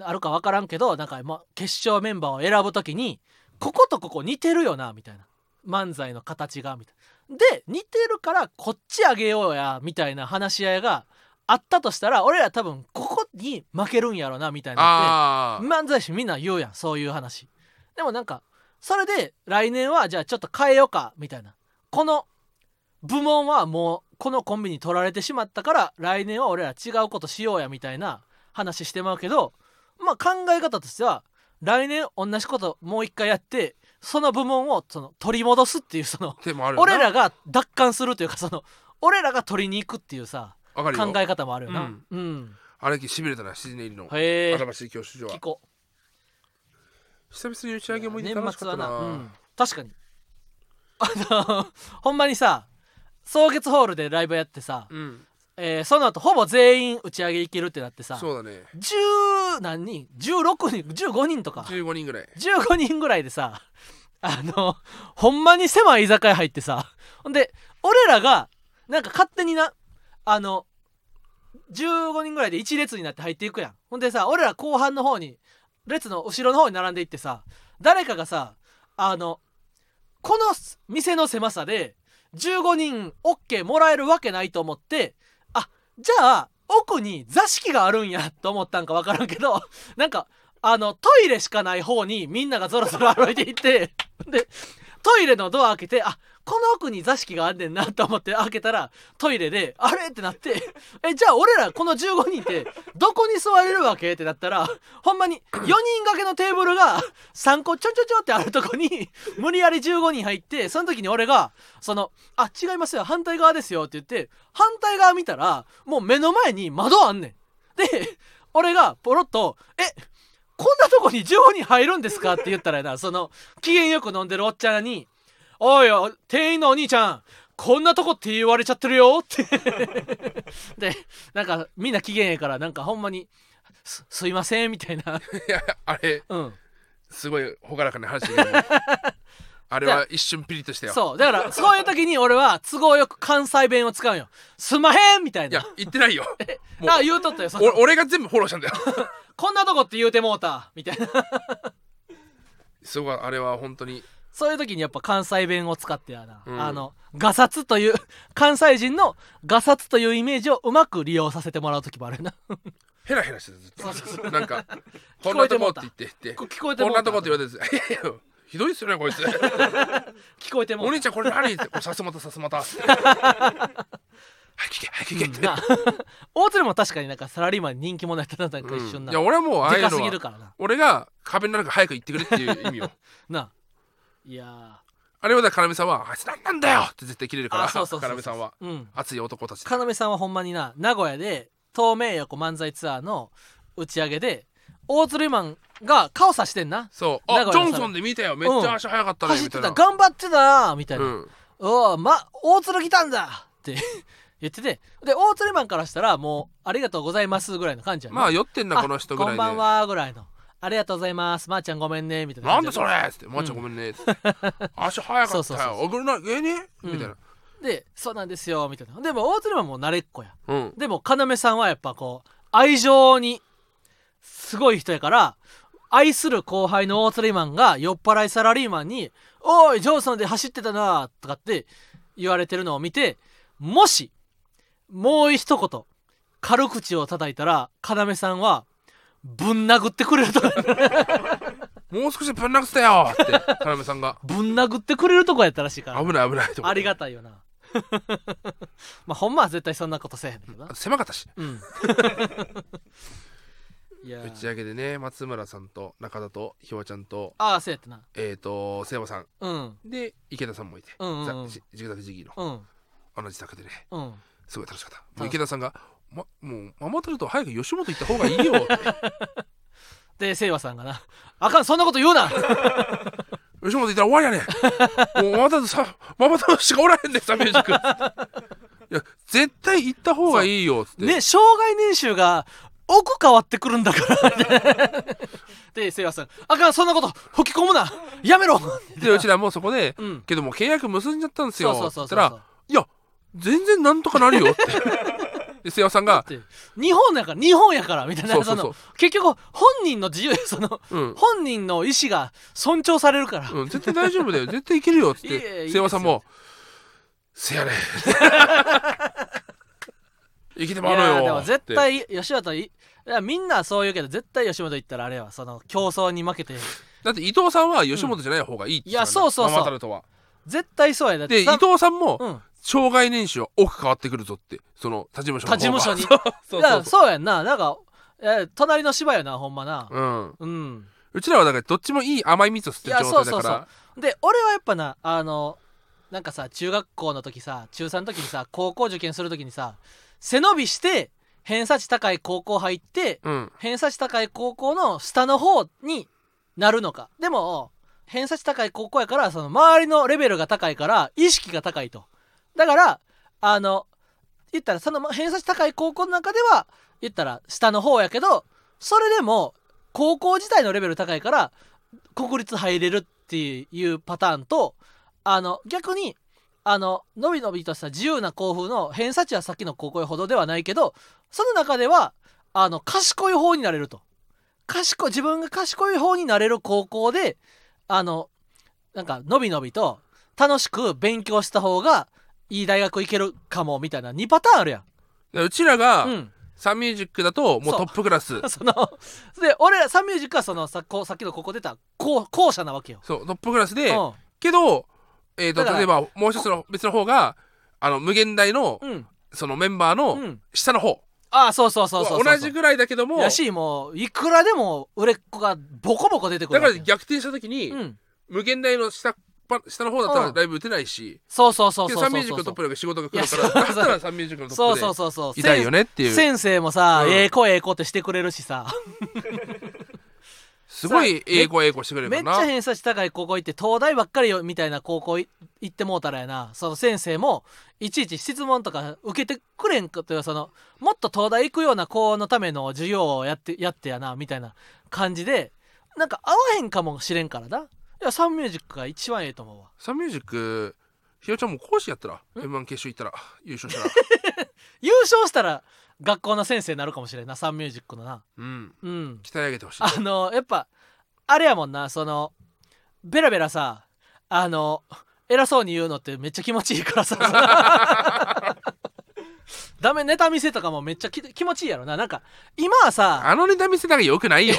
S1: あるか分からんけどなんかま決勝メンバーを選ぶときにこことここ似てるよなみたいな。漫才の形がみたいな。で似てるからこっちあげようやみたいな話し合いがあったとしたら俺ら多分ここに負けるんやろなみたいにな
S2: あ
S1: って漫才師みんな言うやんそういう話。でもなんかそれで来年はじゃあちょっと変えようかみたいな。この部門はもうこのコンビに取られてしまったから来年は俺ら違うことしようやみたいな話してまうけどまあ考え方としては来年同じこともう一回やってその部門をその取り戻すっていうその俺らが奪還するというかその俺らが取りに行くっていうさ
S2: わかるよ。
S1: 考え方もあるよな。
S2: うん。
S1: うん、
S2: あれしびれたな七時寝入りの
S1: へえ。
S2: 新しい教習所は。
S1: 聞こ
S2: 久々に打ち上げも
S1: 年
S2: 楽しか
S1: 末はな、
S2: ったな。
S1: うん、確かに。あの ほんまにさ草月ホールでライブやってさ、
S2: うん。
S1: えーその後ほぼ全員打ち上げ行けるってなってさ
S2: そうだね。
S1: 10何人16人15人とか。
S2: 15人ぐらい。
S1: 15人ぐらいでさあのほんまに狭い居酒屋入ってさほんで俺らがなんか勝手になあの15人ぐらいで1列になって入っていくやん。ほんでさ俺ら後半の方に列の後ろの方に並んでいってさ誰かがさあのこの店の狭さで15人 OK もらえるわけないと思ってあじゃあ奥に座敷があるんやと思ったんか分からんけど なんかあのトイレしかない方にみんながぞろぞろ歩いていってでトイレのドア開けてあこの奥に座敷があんねんなと思って開けたらトイレであれ？ってなってえじゃあ俺らこの15人ってどこに座れるわけ？ってなったらほんまに4人掛けのテーブルが3個ちょちょちょってあるとこに無理やり15人入ってその時に俺がその「あ違いますよ反対側ですよ」って言って反対側見たらもう目の前に窓あんねん。で俺がポロッと「えこんなとこに15人入るんですか?」って言ったらやなその機嫌よく飲んでるおっちゃんに「おいお店員のお兄ちゃんこんなとこって言われちゃってるよ」っ てでなんかみんな機嫌やからなんかほんまに「すすいません」みたいな。
S2: いやあれ
S1: うん。
S2: すごい朗らかな話だけどもあれは一瞬ピリッとしたよ。
S1: そう。だからそういう時に俺は都合よく関西弁を使うんよ「すんまへん」みたい
S2: いや
S1: な
S2: 言ってないよ。
S1: あ言うとったよ
S2: 俺が全部フォローしたんだよ。
S1: こんなとこって言うてもうたみたいな。
S2: すごいあれは本当に
S1: そういう時にやっぱ関西弁を使ってやな、
S2: うん。
S1: あのガサツという 関西人のガサツというイメージをうまく利用させてもらう時もあるな。
S2: ヘラヘラしてたずっと。なんか こ
S1: 聞
S2: んなとこって言って言って。
S1: こ聞こえても
S2: こんなとこって言われて ひどいっすよねこいつ。
S1: 聞こえても
S2: お兄ちゃんこれ何ってさすまたさすまた。早く聞け早く聞けって、
S1: な大鶴も確かになんかサラリーマンに人気者やったななんか一瞬な、
S2: うん。いや俺はもうああいうのは
S1: ぎるからな。
S2: 俺が壁の中早く行ってくれっていう意味よ。
S1: ないや
S2: あれはだから要さんは「あいつ何なんだよ!」って絶対切れるから
S1: あそうそうそうそう。
S2: 要さんは。
S1: ーうん。
S2: 熱い男たち
S1: 要さんはほんまにな名古屋で東名横漫才ツアーの打ち上げで大鶴マンが顔さしてんな。
S2: そう。
S1: 名古屋の
S2: あジョンソンで見たよ。めっちゃ足早かったね
S1: 走ってた
S2: みたいな。
S1: 頑張ってたなみたいな、
S2: うん。
S1: おおま大鶴来たんだって 言ってて。で大鶴マンからしたらもうありがとうございますぐらいの感じやね。
S2: まあ酔ってんなこの人ぐらいで。
S1: こんばんはぐらいのありがとうございます。まー、ちゃんごめんね。みたいな
S2: なんだそれっつって「まーちゃんごめんね」っつって「足早かったよ。送るな芸人?」みたいな。
S1: でそうなんですよ。みたいな。でも大鶴マンも慣れっこや。
S2: うん。
S1: でも要さんはやっぱこう愛情にすごい人やから愛する後輩の大釣りマンが酔っ払いサラリーマンに「おいジョンソンで走ってたな」とかって言われてるのを見てもしもう一言軽口を叩いたら要さんはぶん殴ってくれるとか
S2: もう少しぶん殴ってたよ。って要さんが。
S1: ぶん殴ってくれるとこやったらしいから。
S2: 危ない危ないと
S1: ありがたいよな。まあほんまは絶対そんなことせえへんけどな。
S2: 狭かったし
S1: うん。いや
S2: 打ち上げでね松村さんと中田とひわちゃんと
S1: ああそうやったな。
S2: えっと瀬山さん。
S1: うん。
S2: で池田さんもいて。
S1: うんうんうん。
S2: ザジグザグジギーの。
S1: うん。
S2: 同じ作でね。
S1: うん。
S2: すごい楽しかった。池田さんがまもうママタルト早く吉本行った方がいいよ。っ て
S1: で清和さんがな「あかんそんなこと言うな!
S2: 吉本行ったら終わりやねん。もうママさママタルトしかおらへんねんさミュージック いや絶対行った方がいいよっつ」って。
S1: ね障害年収が奥変わってくるんだから。で清和さん「あかんそんなこと吹き込むな。やめろ!
S2: でうちらもそこで」
S1: うん。
S2: けどもう契約結んじゃったんですよ。
S1: そうそう
S2: っつったら
S1: そう。そう
S2: いや全然なんとかなるよってで瀬山さんが
S1: 日本やから日本やからみたいな
S2: そうそうそう。
S1: の結局本人の自由その
S2: うん。
S1: 本人の意思が尊重されるから、
S2: うん、絶対大丈夫だよ。絶対いけるよっつって瀬山さんも「せやねん」生きて
S1: い
S2: まうのよ
S1: やでも絶対吉本いいやみんなそう言うけど絶対吉本行ったらあれはその競争に負けて。
S2: だって伊藤さんは吉本じゃない方がいいって言ってたから
S1: いやそうそうそう。絶対そうや。だって
S2: で伊
S1: さ
S2: 藤さんも
S1: うん
S2: 障害年収は奥変わってくるぞってその他事務所の
S1: 他事務所に。
S2: そうそうそう。
S1: そうやんな。なんかえ隣の芝やなほんまな。
S2: うん。
S1: うん。
S2: うちらはだからどっちもいい甘い蜜を吸ってる
S1: いや
S2: 状態だ
S1: そうそう
S2: から
S1: で俺はやっぱなあのなんかさ中学校の時さ中3の時にさ高校受験する時にさ背伸びして偏差値高い高校入って
S2: うん。
S1: 偏差値高い高校の下の方になるのか。でも偏差値高い高校やからその周りのレベルが高いから意識が高いとだからあの言ったらその偏差値高い高校の中では言ったら下の方やけどそれでも高校自体のレベル高いから国立入れるっていうパターンとあの逆にあののびのびとした自由な校風の偏差値はさっきの高校ほどではないけどその中ではあの賢い方になれると。賢自分が賢い方になれる高校であのなんかのびのびと楽しく勉強した方がいい大学行けるかもみたいな。2パターンあるやん。
S2: でうちらが
S1: うん、
S2: サンミュージックだともうトップクラス。
S1: そので俺らサンミュージックはそのさこうさっきのここ出た後後者なわけよ。
S2: そうトップクラスで
S1: うん。
S2: けどえー、と例えばもう一つの別の方があの無限大の
S1: うん。
S2: そのメンバー
S1: う
S2: の
S1: ん。
S2: 下の方。
S1: ああそうそうそうそうそう。
S2: 同じぐらいだけども
S1: やしもういくらでも売れっ子がボコボコ出てくる
S2: だから逆転した時に、
S1: うん。
S2: 無限大の下っぱ下の方だった
S1: うん。
S2: らライブ打てないし、
S1: そうそうそう
S2: で
S1: そうそう。
S2: サンミュージックのトップだけ仕事が来るから。だったらサンミュージックのト
S1: そうそう
S2: ップ
S1: そうそう。
S2: でいたいよねっていう。
S1: 先生もさ、
S2: うん。
S1: ええ子ええ子ってしてくれるしさ。
S2: すごい英語英語してくれる
S1: めっち
S2: からな
S1: ゃ偏差値高い高校行って東大ばっかりよみたいな高校い行ってもうたらやな。その先生もいちいち質問とか受けてくれんかというかそのもっと東大行くような子のための授業をやってやってやなみたいな感じでなんか合わへんかもしれんからないやサンミュージックが一番ええと思うわ。
S2: サンミュージックひよちゃんも講師やったら M1 決勝行ったら優勝したら。
S1: 優勝したら 学校の先生になるかもしれんなサンミュージックのな。
S2: うん。
S1: うん。
S2: 鍛え上げてほしい。
S1: あのやっぱあれやもんなそのベラベラさあの偉そうに言うのってめっちゃ気持ちいいからさ ダメネタ見せとかもめっちゃき気持ちいいやろな。なんか今はさ
S2: あのネタ見せたらよくないよ。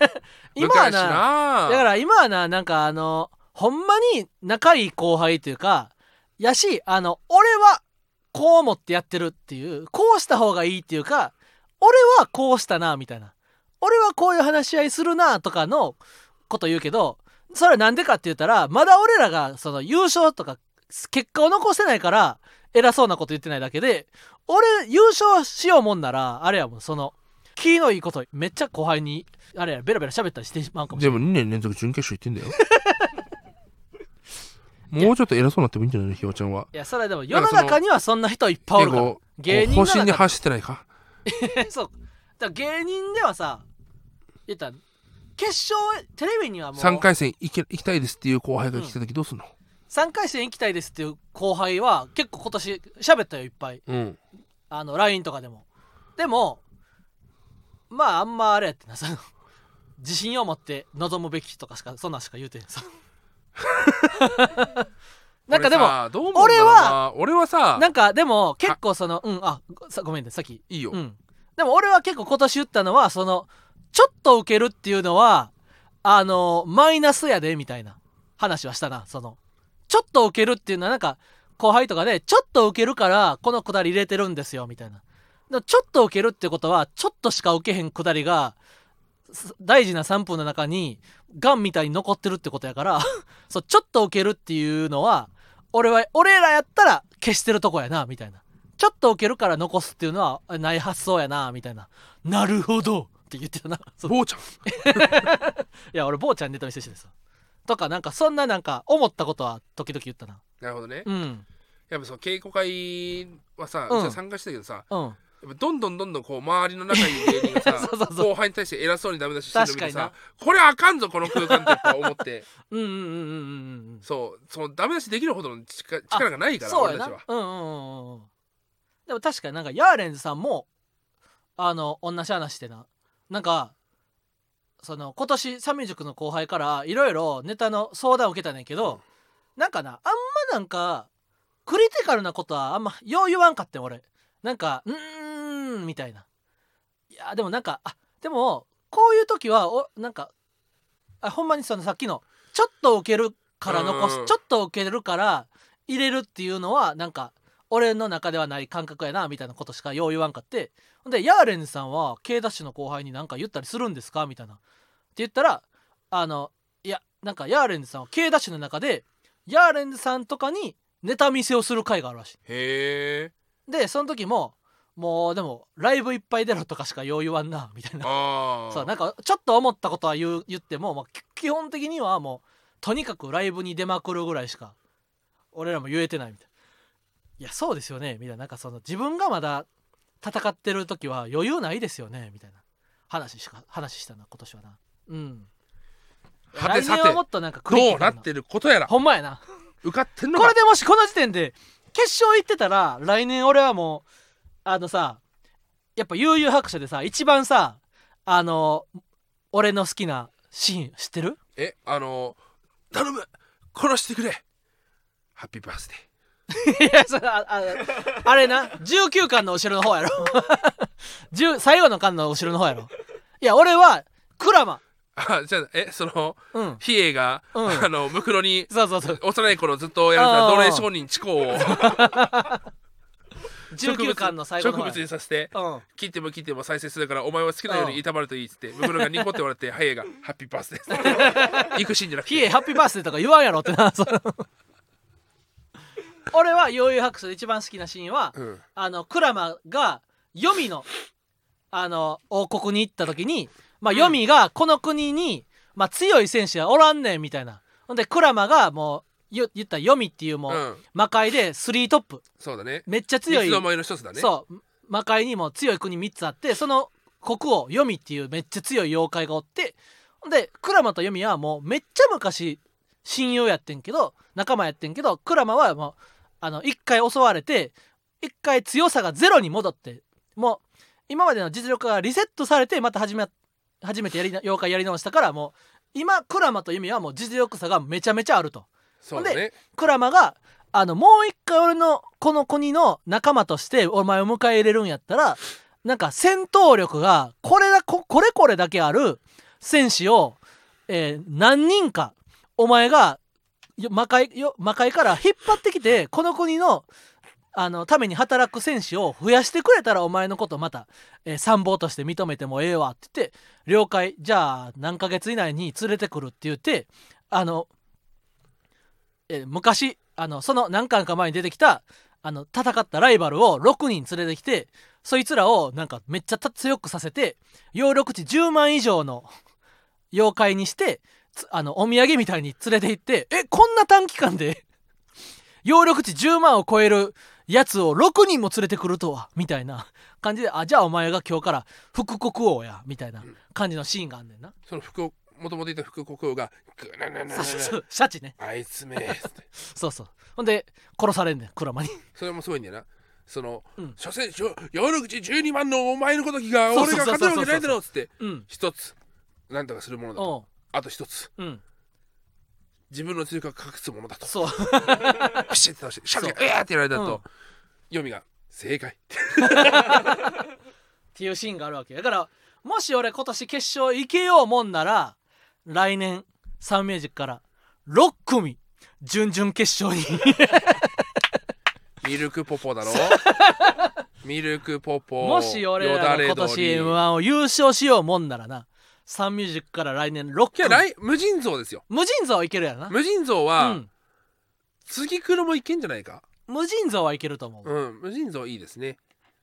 S1: 今は
S2: 昔
S1: な
S2: な。
S1: だから今はななんかあのほんまに仲いい後輩というかやしあの俺はこう思ってやってるっていうこうした方がいいっていうか俺はこうしたなみたいな。俺はこういう話し合いするなとかのこと言うけどそれはなんでかって言ったらまだ俺らがその優勝とか結果を残してないから偉そうなこと言ってないだけで俺優勝しようもんならあれやもんその気のいいことめっちゃ後輩にあれやベラベラ喋ったりしてしまうかもしれない
S2: でも2年連続準決勝行ってんだよ。もうちょっと偉そうになってもいいんじゃないの？ひよちゃんは。い
S1: やそれはでも世の中にはそんな人いっぱいおるから。芸人
S2: 方針に
S1: の中
S2: 走ってないか？
S1: で そう。だから芸人ではさ言ったら決勝テレビにはもう。
S2: 3回戦行け行きたいですっていう後輩が来た時どうすんの？
S1: 3回戦行きたいですっていう後輩は結構今年喋ったよいっぱい。
S2: うん。
S1: あの LINE とかでも。でもまああんまあれやってなその 自信を持って臨むべきとかしかそんなんしか言うてんさ。なんかでも
S2: 俺さどう思うんだろうな。俺はさ
S1: なんかでも結構そのうんあさごめんねさっき。
S2: いいよ、
S1: うん、でも俺は結構今年言ったのはそのちょっと受けるっていうのはあのマイナスやでみたいな話はしたなそのちょっと受けるっていうのはなんか後輩とかでちょっと受けるからこのくだり入れてるんですよみたいな。でもちょっと受けるってことはちょっとしか受けへんくだりがす大事な3分の中にガンみたいに残ってるってことやから そうちょっと受けるっていうのは俺は俺らやったら消してるとこやなみたいな。ちょっと受けるから残すっていうのはあない発想やなみたいな。なるほどって言ってたな。そう。
S2: 坊ちゃん。
S1: いや俺坊ちゃんネタ見せしてさとかなんかそんななんか思ったことは時々言ったな。
S2: なるほどね、
S1: うん。
S2: やっぱその稽古会はさ、
S1: うん。
S2: 参加したけどさ
S1: うん。
S2: やっぱどんどんどんどんこう周りの仲いい芸人がさ 後輩に対して偉そうにダメ出ししてるの見て
S1: 確か
S2: さこれあかんぞこの空間って思って。
S1: うんうんうんうんうんうん。
S2: そうそのダメ出しできるほどの力力がないから
S1: そうやな。うんうんうん。でも確かになんかヤーレンズさんもあの同じ話してな。なんかその今年サミュージックの後輩からいろいろネタの相談を受けたねんけど、なんかなあんまなんかクリティカルなことはあんまよう言わんかってん俺。なんかうーんみたいな。いやでもなんかあでもこういう時はおなんかあほんまにそのさっきのちょっと受けるから残す
S2: うん
S1: ちょっと受けるから入れるっていうのはなんか俺の中ではない感覚やなみたいなことしかよう言わんかって。ほんでヤーレンズさんは K ダッシュの後輩に何か言ったりするんですか？みたいな言ったらあのいやなんかヤーレンズさんは K ダッシュの中でヤーレンズさんとかにネタ見せをする会があるらし
S2: へえ。
S1: いでその時ももうでもライブいっぱい出ろとかしかよう言わんなみたいな。そうなんかちょっと思ったことは言う言っても、まあ、き基本的にはもうとにかくライブに出まくるぐらいしか俺らも言えてないみたいな。いやそうですよねみたいな。なんかその自分がまだ戦ってる時は余裕ないですよねみたいな話しか話したな今年はなうん。
S2: はてさ
S1: もっとなんか
S2: どうなってることやら。
S1: ほんまやな。
S2: 受かってんのか。
S1: これでもしこの時点で決勝行ってたら来年俺はもうあのさやっぱ悠々白書でさ一番さあの俺の好きなシーン知ってる？
S2: えあの頼む殺してくれ。ハッピーバースデ
S1: いやそれあああれな19巻の後ろの方やろ。10最後の巻の後ろの方やろ。いや俺はクラマ
S2: あじゃあえその
S1: うん。
S2: 比叡が、
S1: うん。
S2: あのムクロに
S1: そうそうそう。
S2: 幼い頃ずっとやる
S1: あー。
S2: 奴隷商人チコを。
S1: 19巻の最後の
S2: 植
S1: 方
S2: 物にさせて
S1: うん。
S2: 切っても切っても再生するからお前は好きなように炒まるといいっつってムクロがニコって笑ってハイエがハッピーバースデー。行くシーンじゃなくて。
S1: ヒエハッピーバースデーとか言わんやろってなその。俺は悠々白書で一番好きなシーンは
S2: うん。
S1: あのクラマが黄泉のあの王国に行った時にまあ黄泉がこの国に、まあ、強い選手はおらんねんみたいな。ほんでクラマがもう言言ったら黄泉っていうもう、
S2: うん。
S1: 魔界でスリートップ。
S2: そうだね。
S1: めっちゃ強い。
S2: 三つどもえの一つだね。
S1: そう。魔界にも強い国3つあってその国王黄泉っていうめっちゃ強い妖怪がおってほんでクラマと黄泉はもうめっちゃ昔親友やってんけど仲間やってんけどクラマはもうあの一回襲われて一回強さがゼロに戻ってもう今までの実力がリセットされてまた始め初めてやりな妖怪やり直したからもう今クラマとユミはもう実力差がめちゃめちゃあると。
S2: そうだね。
S1: クラマがあのもう一回俺のこの国の仲間としてお前を迎え入れるんやったらなんか戦闘力がこれだここれこれだけある戦士を、えー何人かお前がよ魔界よ魔界から引っ張ってきてこの国のあのために働く戦士を増やしてくれたらお前のことまた、えー参謀として認めてもええわって言って了解。じゃあ何ヶ月以内に連れてくるって言ってあの、えー昔あのその何巻か前に出てきたあの戦ったライバルを6人連れてきてそいつらをなんかめっちゃ強くさせて葉緑地10万以上の妖怪にしてあのお土産みたいに連れて行ってえこんな短期間で葉緑地10万を超えるやつを6人も連れてくるとはみたいな。感じであじゃあお前が今日から副国王やみたいな感じのシーンがあんねんな、
S2: その副もともといた副国王がグなななな
S1: そうそうそうシャチね。
S2: あいつめ
S1: そうそう。ほんで殺されんねんクラマに。
S2: それもすごいんだよな。その、
S1: うん。
S2: 所詮しょ夜口12万のお前のごときが俺が勝てるわけないだろうっつって。
S1: うん。
S2: 一つなんとかするものだと。あと一つ。
S1: うん
S2: 自分の強さを隠すものだと。
S1: そう。
S2: ピシッて倒してシャキッうわーってやられた
S1: うん。
S2: と読みが正解。
S1: っていうシーンがあるわけだからもし俺今年決勝行けようもんなら来年サンミュージックから6組準々決勝に。
S2: ミルクポポだろ？ミルクポポ
S1: もし俺らが今年
S2: よ
S1: m
S2: だれ
S1: 1を優勝しようもんならなサンミュージックから来年6
S2: いや
S1: 組
S2: 来無尽蔵ですよ。
S1: 無尽蔵はいけるやろな。
S2: 無尽蔵
S1: う
S2: は、
S1: ん、
S2: 次来るもいけんじゃないか？
S1: 無尽蔵はいけると思う、
S2: うん無尽蔵いいですね。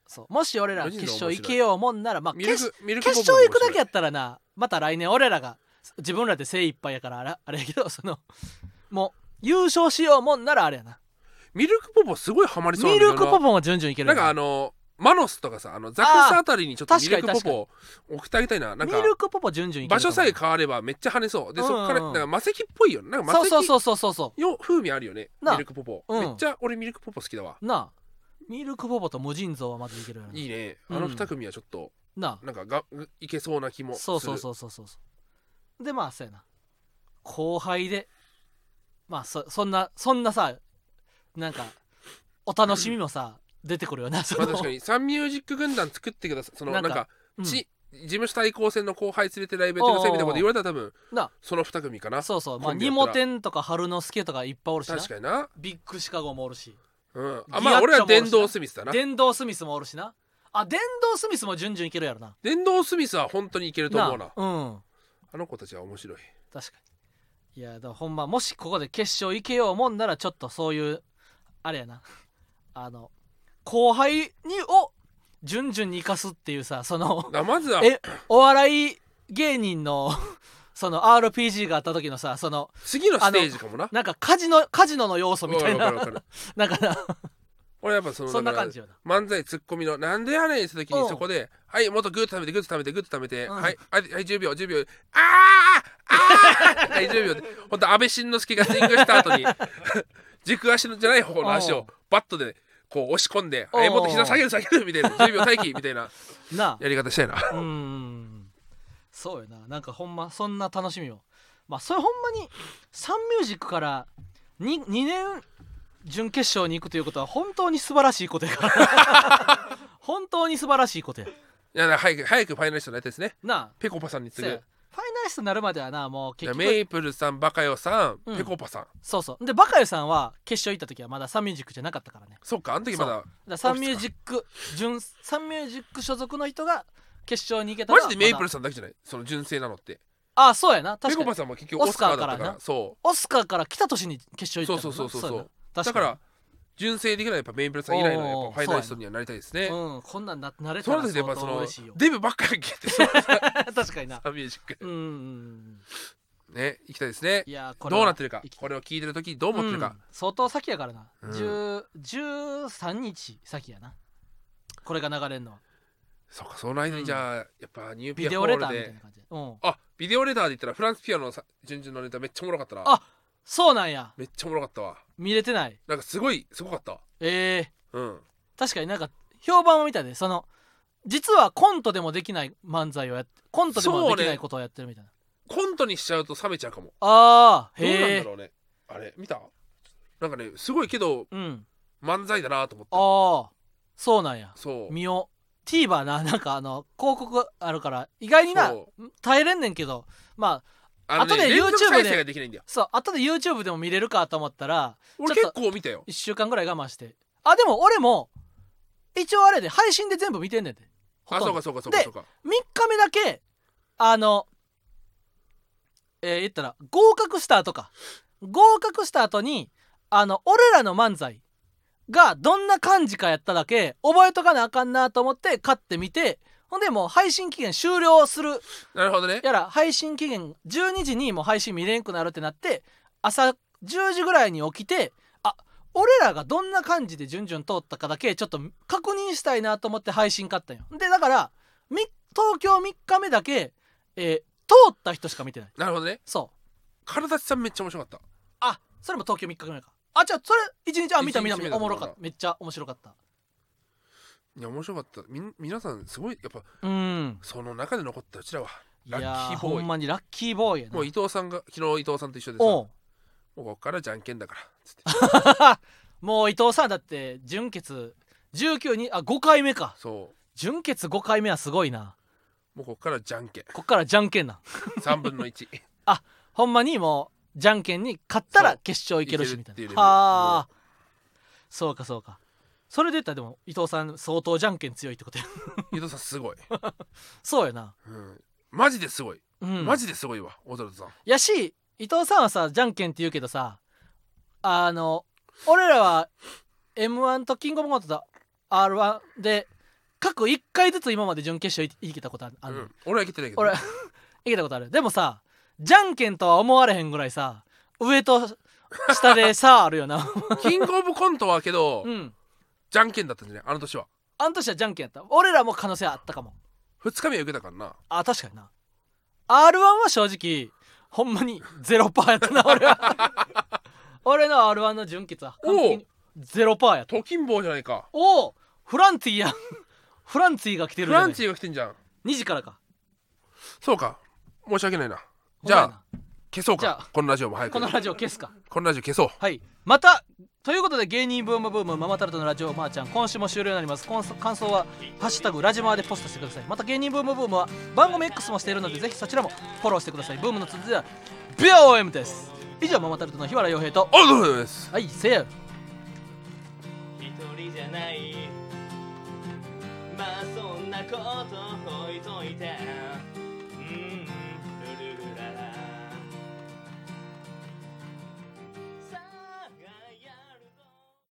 S1: そう。もし俺ら決勝行けようもんならまあ
S2: ミル
S1: 決
S2: クミルクポ
S1: 決
S2: ポ
S1: 勝行くだけやったらなまた来年俺らが自分らで精一杯やからあれあれやけどそのもう優勝しようもんならあれやな。
S2: ミルクポポすごいハマりそうなん
S1: ミルクポポも順々いける
S2: な。ん
S1: や
S2: かあのマノスとかさあのザクスあたりにちょっとミルクポポを送ってあげたいな。なんか
S1: ミルクポポ順々
S2: 場所さえ
S1: と
S2: 変わればめっちゃ跳ねそう。で
S1: うんうんうん。
S2: そっからなんか魔石っぽいよね。なんか魔石
S1: そうそうそうそうそうそ
S2: よ風味あるよね。
S1: な
S2: ミルクポポ。
S1: うん。
S2: めっちゃ俺ミルクポポ好きだわ。
S1: うなあ。ミルクポポと無尽蔵はまずいけるやろない
S2: いね。
S1: うん
S2: あの二組はちょっと
S1: な
S2: なんかがいけそうな気もする。
S1: あそうそうそうそうそうそう。でまあそうやな。後輩で。まあそそんなそんなさなんかお楽しみもさ出てくるよな
S2: まあ確かに。サンミュージック軍団作ってください。その
S1: なか
S2: なんんか
S1: うん。
S2: ち事務所対抗戦の後輩連れてライブやってくださいみたいなこと言われたら多分
S1: な
S2: その二組かな。
S1: そうそう。まあ
S2: コンビやったら。
S1: ニモテンとか春之助とかいっぱいおるしな。
S2: 確かにな。
S1: ビッグシカゴもおるし。
S2: うん。あ
S1: ギアッチョ
S2: まあ俺は電動スミスだな。
S1: 電動スミスもおるしな。あ電動スミスも順々いけるやろな。
S2: 電動スミスは本当にいけると思うな。
S1: うん。
S2: あの子たちは面白い。
S1: 確かに。いやだからほんまもしここで決勝行けようもんならちょっとそういうあれやな。あの後輩にを順々に生かすっていうさその
S2: まずは。
S1: えお笑い芸人の その RPG があった時のさその
S2: 次のステージかもな。
S1: なんかカジノカジノの要素みたいな。なんかな
S2: 俺やっぱその
S1: そんな感じよな。
S2: 漫才ツッコミのなんでやねんって時
S1: うん。
S2: にそこで「はいもっとグッと食べてグッと食べてグッと食べて、
S1: うん。
S2: はいはいはい10秒10秒あーあーはい10秒でほんと安倍晋之助がスイングした後に 軸足のじゃない方の足をバットでこう押し込んで「はいもっと膝下げる下げる」みたいな 10秒待機みたいな
S1: な
S2: やり方したいな。
S1: うーんそうよな。なんかほんまそんな楽しみを。まあそれほんまにサンミュージックから 2, 2年準決勝に行くということは本当に素晴らしいことやから。本当に素晴らしいことや。
S2: いや早く早くファイナリストになりたいですね。
S1: なあ。
S2: ペコパさんに次ぐ
S1: ァイナリストになるまではなもう結局
S2: メイプルさんバカヨさん、
S1: うん。
S2: ペコパさん。
S1: そうそう。でバカヨさんは決勝行った時はまだサンミュージックじゃなかったからね。
S2: そっかあの時まだ
S1: だからサンミュージック純サンミュージック所属の人が決勝に行けたら
S2: マジでメイプルさんだけじゃない？その純正なのって。
S1: あそうやな。
S2: ペ
S1: 確かに。
S2: コパさんも結局オスカーだったから。
S1: オスカーからな。
S2: そ
S1: オスカーから来た年に決勝行った
S2: そうそうそうそうそう。
S1: やな。確に。
S2: うだから純正的なやっぱメイプルさん以来のやっぱファイナリストにはなりたいですね。
S1: うんこんなんななれたら
S2: その時でやっぱその
S1: 嬉しいよ。
S2: デブばっかり聞いてそう。
S1: 確かにな。
S2: サンミュージック
S1: うんうんうん。
S2: ね行きたいですね。
S1: いやこれは
S2: どうなってるか？
S1: 行き
S2: これを聞いてる時どう思ってるか？
S1: うん、相当先やからな、
S2: うん。
S1: 10 13日先やな。これが流れんのは。
S2: そうかその間にじゃあやっぱニューピア
S1: ビデオレ
S2: ホー
S1: ターみたいな感じで。うん。
S2: あビデオレターで言ったらフランスピアノのさ順々のネタめっちゃおもろかったな。
S1: あそうなんや。
S2: めっちゃおもろかったわ。
S1: 見れてない。
S2: なんかすごいすごかった。
S1: えー、
S2: うん。
S1: 確かになんか評判を見たでその実はコントでもできない漫才をやってコントでもできないことをやってるみたいな、
S2: コントにしちゃうと冷めちゃうかも。
S1: ああ
S2: どうなん
S1: へえ
S2: だろうね。あれ見た？なんかねすごいけど
S1: うん。
S2: 漫才だなと思った。
S1: ああそうなんや。
S2: そう。
S1: 見よう。TVer ななんかあの広告あるから意外にな
S2: そ
S1: 耐えれんねんけど。まあ
S2: あのね
S1: 後で YouTube で
S2: できないんだよ。
S1: そう後で YouTube でも見れるかと思ったら
S2: 俺結構見たよ。
S1: 1週間ぐらい我慢して。あでも俺も一応あれで配信で全部見てんね。んでほとんど。
S2: あそうかそうかそうか
S1: で
S2: そうか。
S1: 3日目だけあのえー言ったら合格した後か。合格した後にあの俺らの漫才がどんな感じかやっただけ覚えとかなあかんなと思って買ってみてほんでもう配信期限終了する。
S2: なるほどね。
S1: やら配信期限12時にもう配信見れんくなるってなって朝10時ぐらいに起きてあ俺らがどんな感じで順々通ったかだけちょっと確認したいなと思って配信買ったんよ。でだからみ東京3日目だけ、えー通った人しか見てない。
S2: なるほどね。
S1: そう。
S2: 体さんめっちゃ面白かった。
S1: あそれも東京3日目か。あじゃあそれ1日あ見た見た見た。おもろかった。めっちゃ面白かった
S2: いや面白かった。みん皆さんすごいやっぱ
S1: うん。
S2: その中で残ったうちらはいラ
S1: や
S2: ッキーボーイ。
S1: ほんまにラッキーボーイやな。
S2: もう伊藤さんが昨日伊藤さんと一緒でさも
S1: おう。
S2: うここからじゃんけんだからつって。
S1: もう伊藤さんだって準決19にあ5回目か。
S2: そ
S1: 準決5回目はすごいな。
S2: うもうここからじゃんけん。
S1: こっからじゃんけんな。ん
S2: 3分の1
S1: ほんまにもうじゃんけんに勝ったら決勝いけるしみたいな。はあ。そうかそうかそれで言ったらでも伊藤さん相当じゃんけん強いってことや
S2: 伊藤さんすごい、
S1: そうやな。
S2: うん、マジですごい、
S1: うん。
S2: マジですごいわ小田さん。
S1: やし伊藤さんはさじゃんけんって言うけどさあの俺らは m 1とキングオブコントと r 1で各1回ずつ今まで準決勝いいけたことある、
S2: うん、俺は生きてないけど。
S1: 俺 いけたことある。でもさじゃんけんとは思われへんぐらいさ上と下で差あるよな。
S2: キングオブコントはけど、
S1: うん
S2: じゃんけんだったんじゃない？あの年は。
S1: あの年はじゃんけんやった。俺らも可能性あったかも。
S2: 2日目は受けたからな。
S1: あ確かにな。r 1は正直ほんまにゼロパーやったな 俺は。俺の r 1の準決は完璧にゼロパーやった。
S2: トキンボーじゃないか。
S1: おおフランティや フランティが来てる
S2: フランチ
S1: ィ
S2: ーが来てんじゃん。
S1: 2時からか。
S2: そうか。申し訳ないな。じゃあ消そう
S1: じゃあ
S2: かこのラジオも早く。
S1: なこのラジオ消すか。
S2: このラジオ消そう。
S1: はい。またということで芸人ブームブームママタルトのラジオまーちゃん今週も終了になります。こん感想は「ハッシュタグラジマー」でポストしてください。また芸人ブームブームは番組 X もしているのでぜひそちらもフォローしてください。ブームの続きは BOM です。以上ママタルトの日原洋平と
S2: ありがとうございます。
S1: はいせや。
S3: 一人じゃない。まあそんなこと置いといて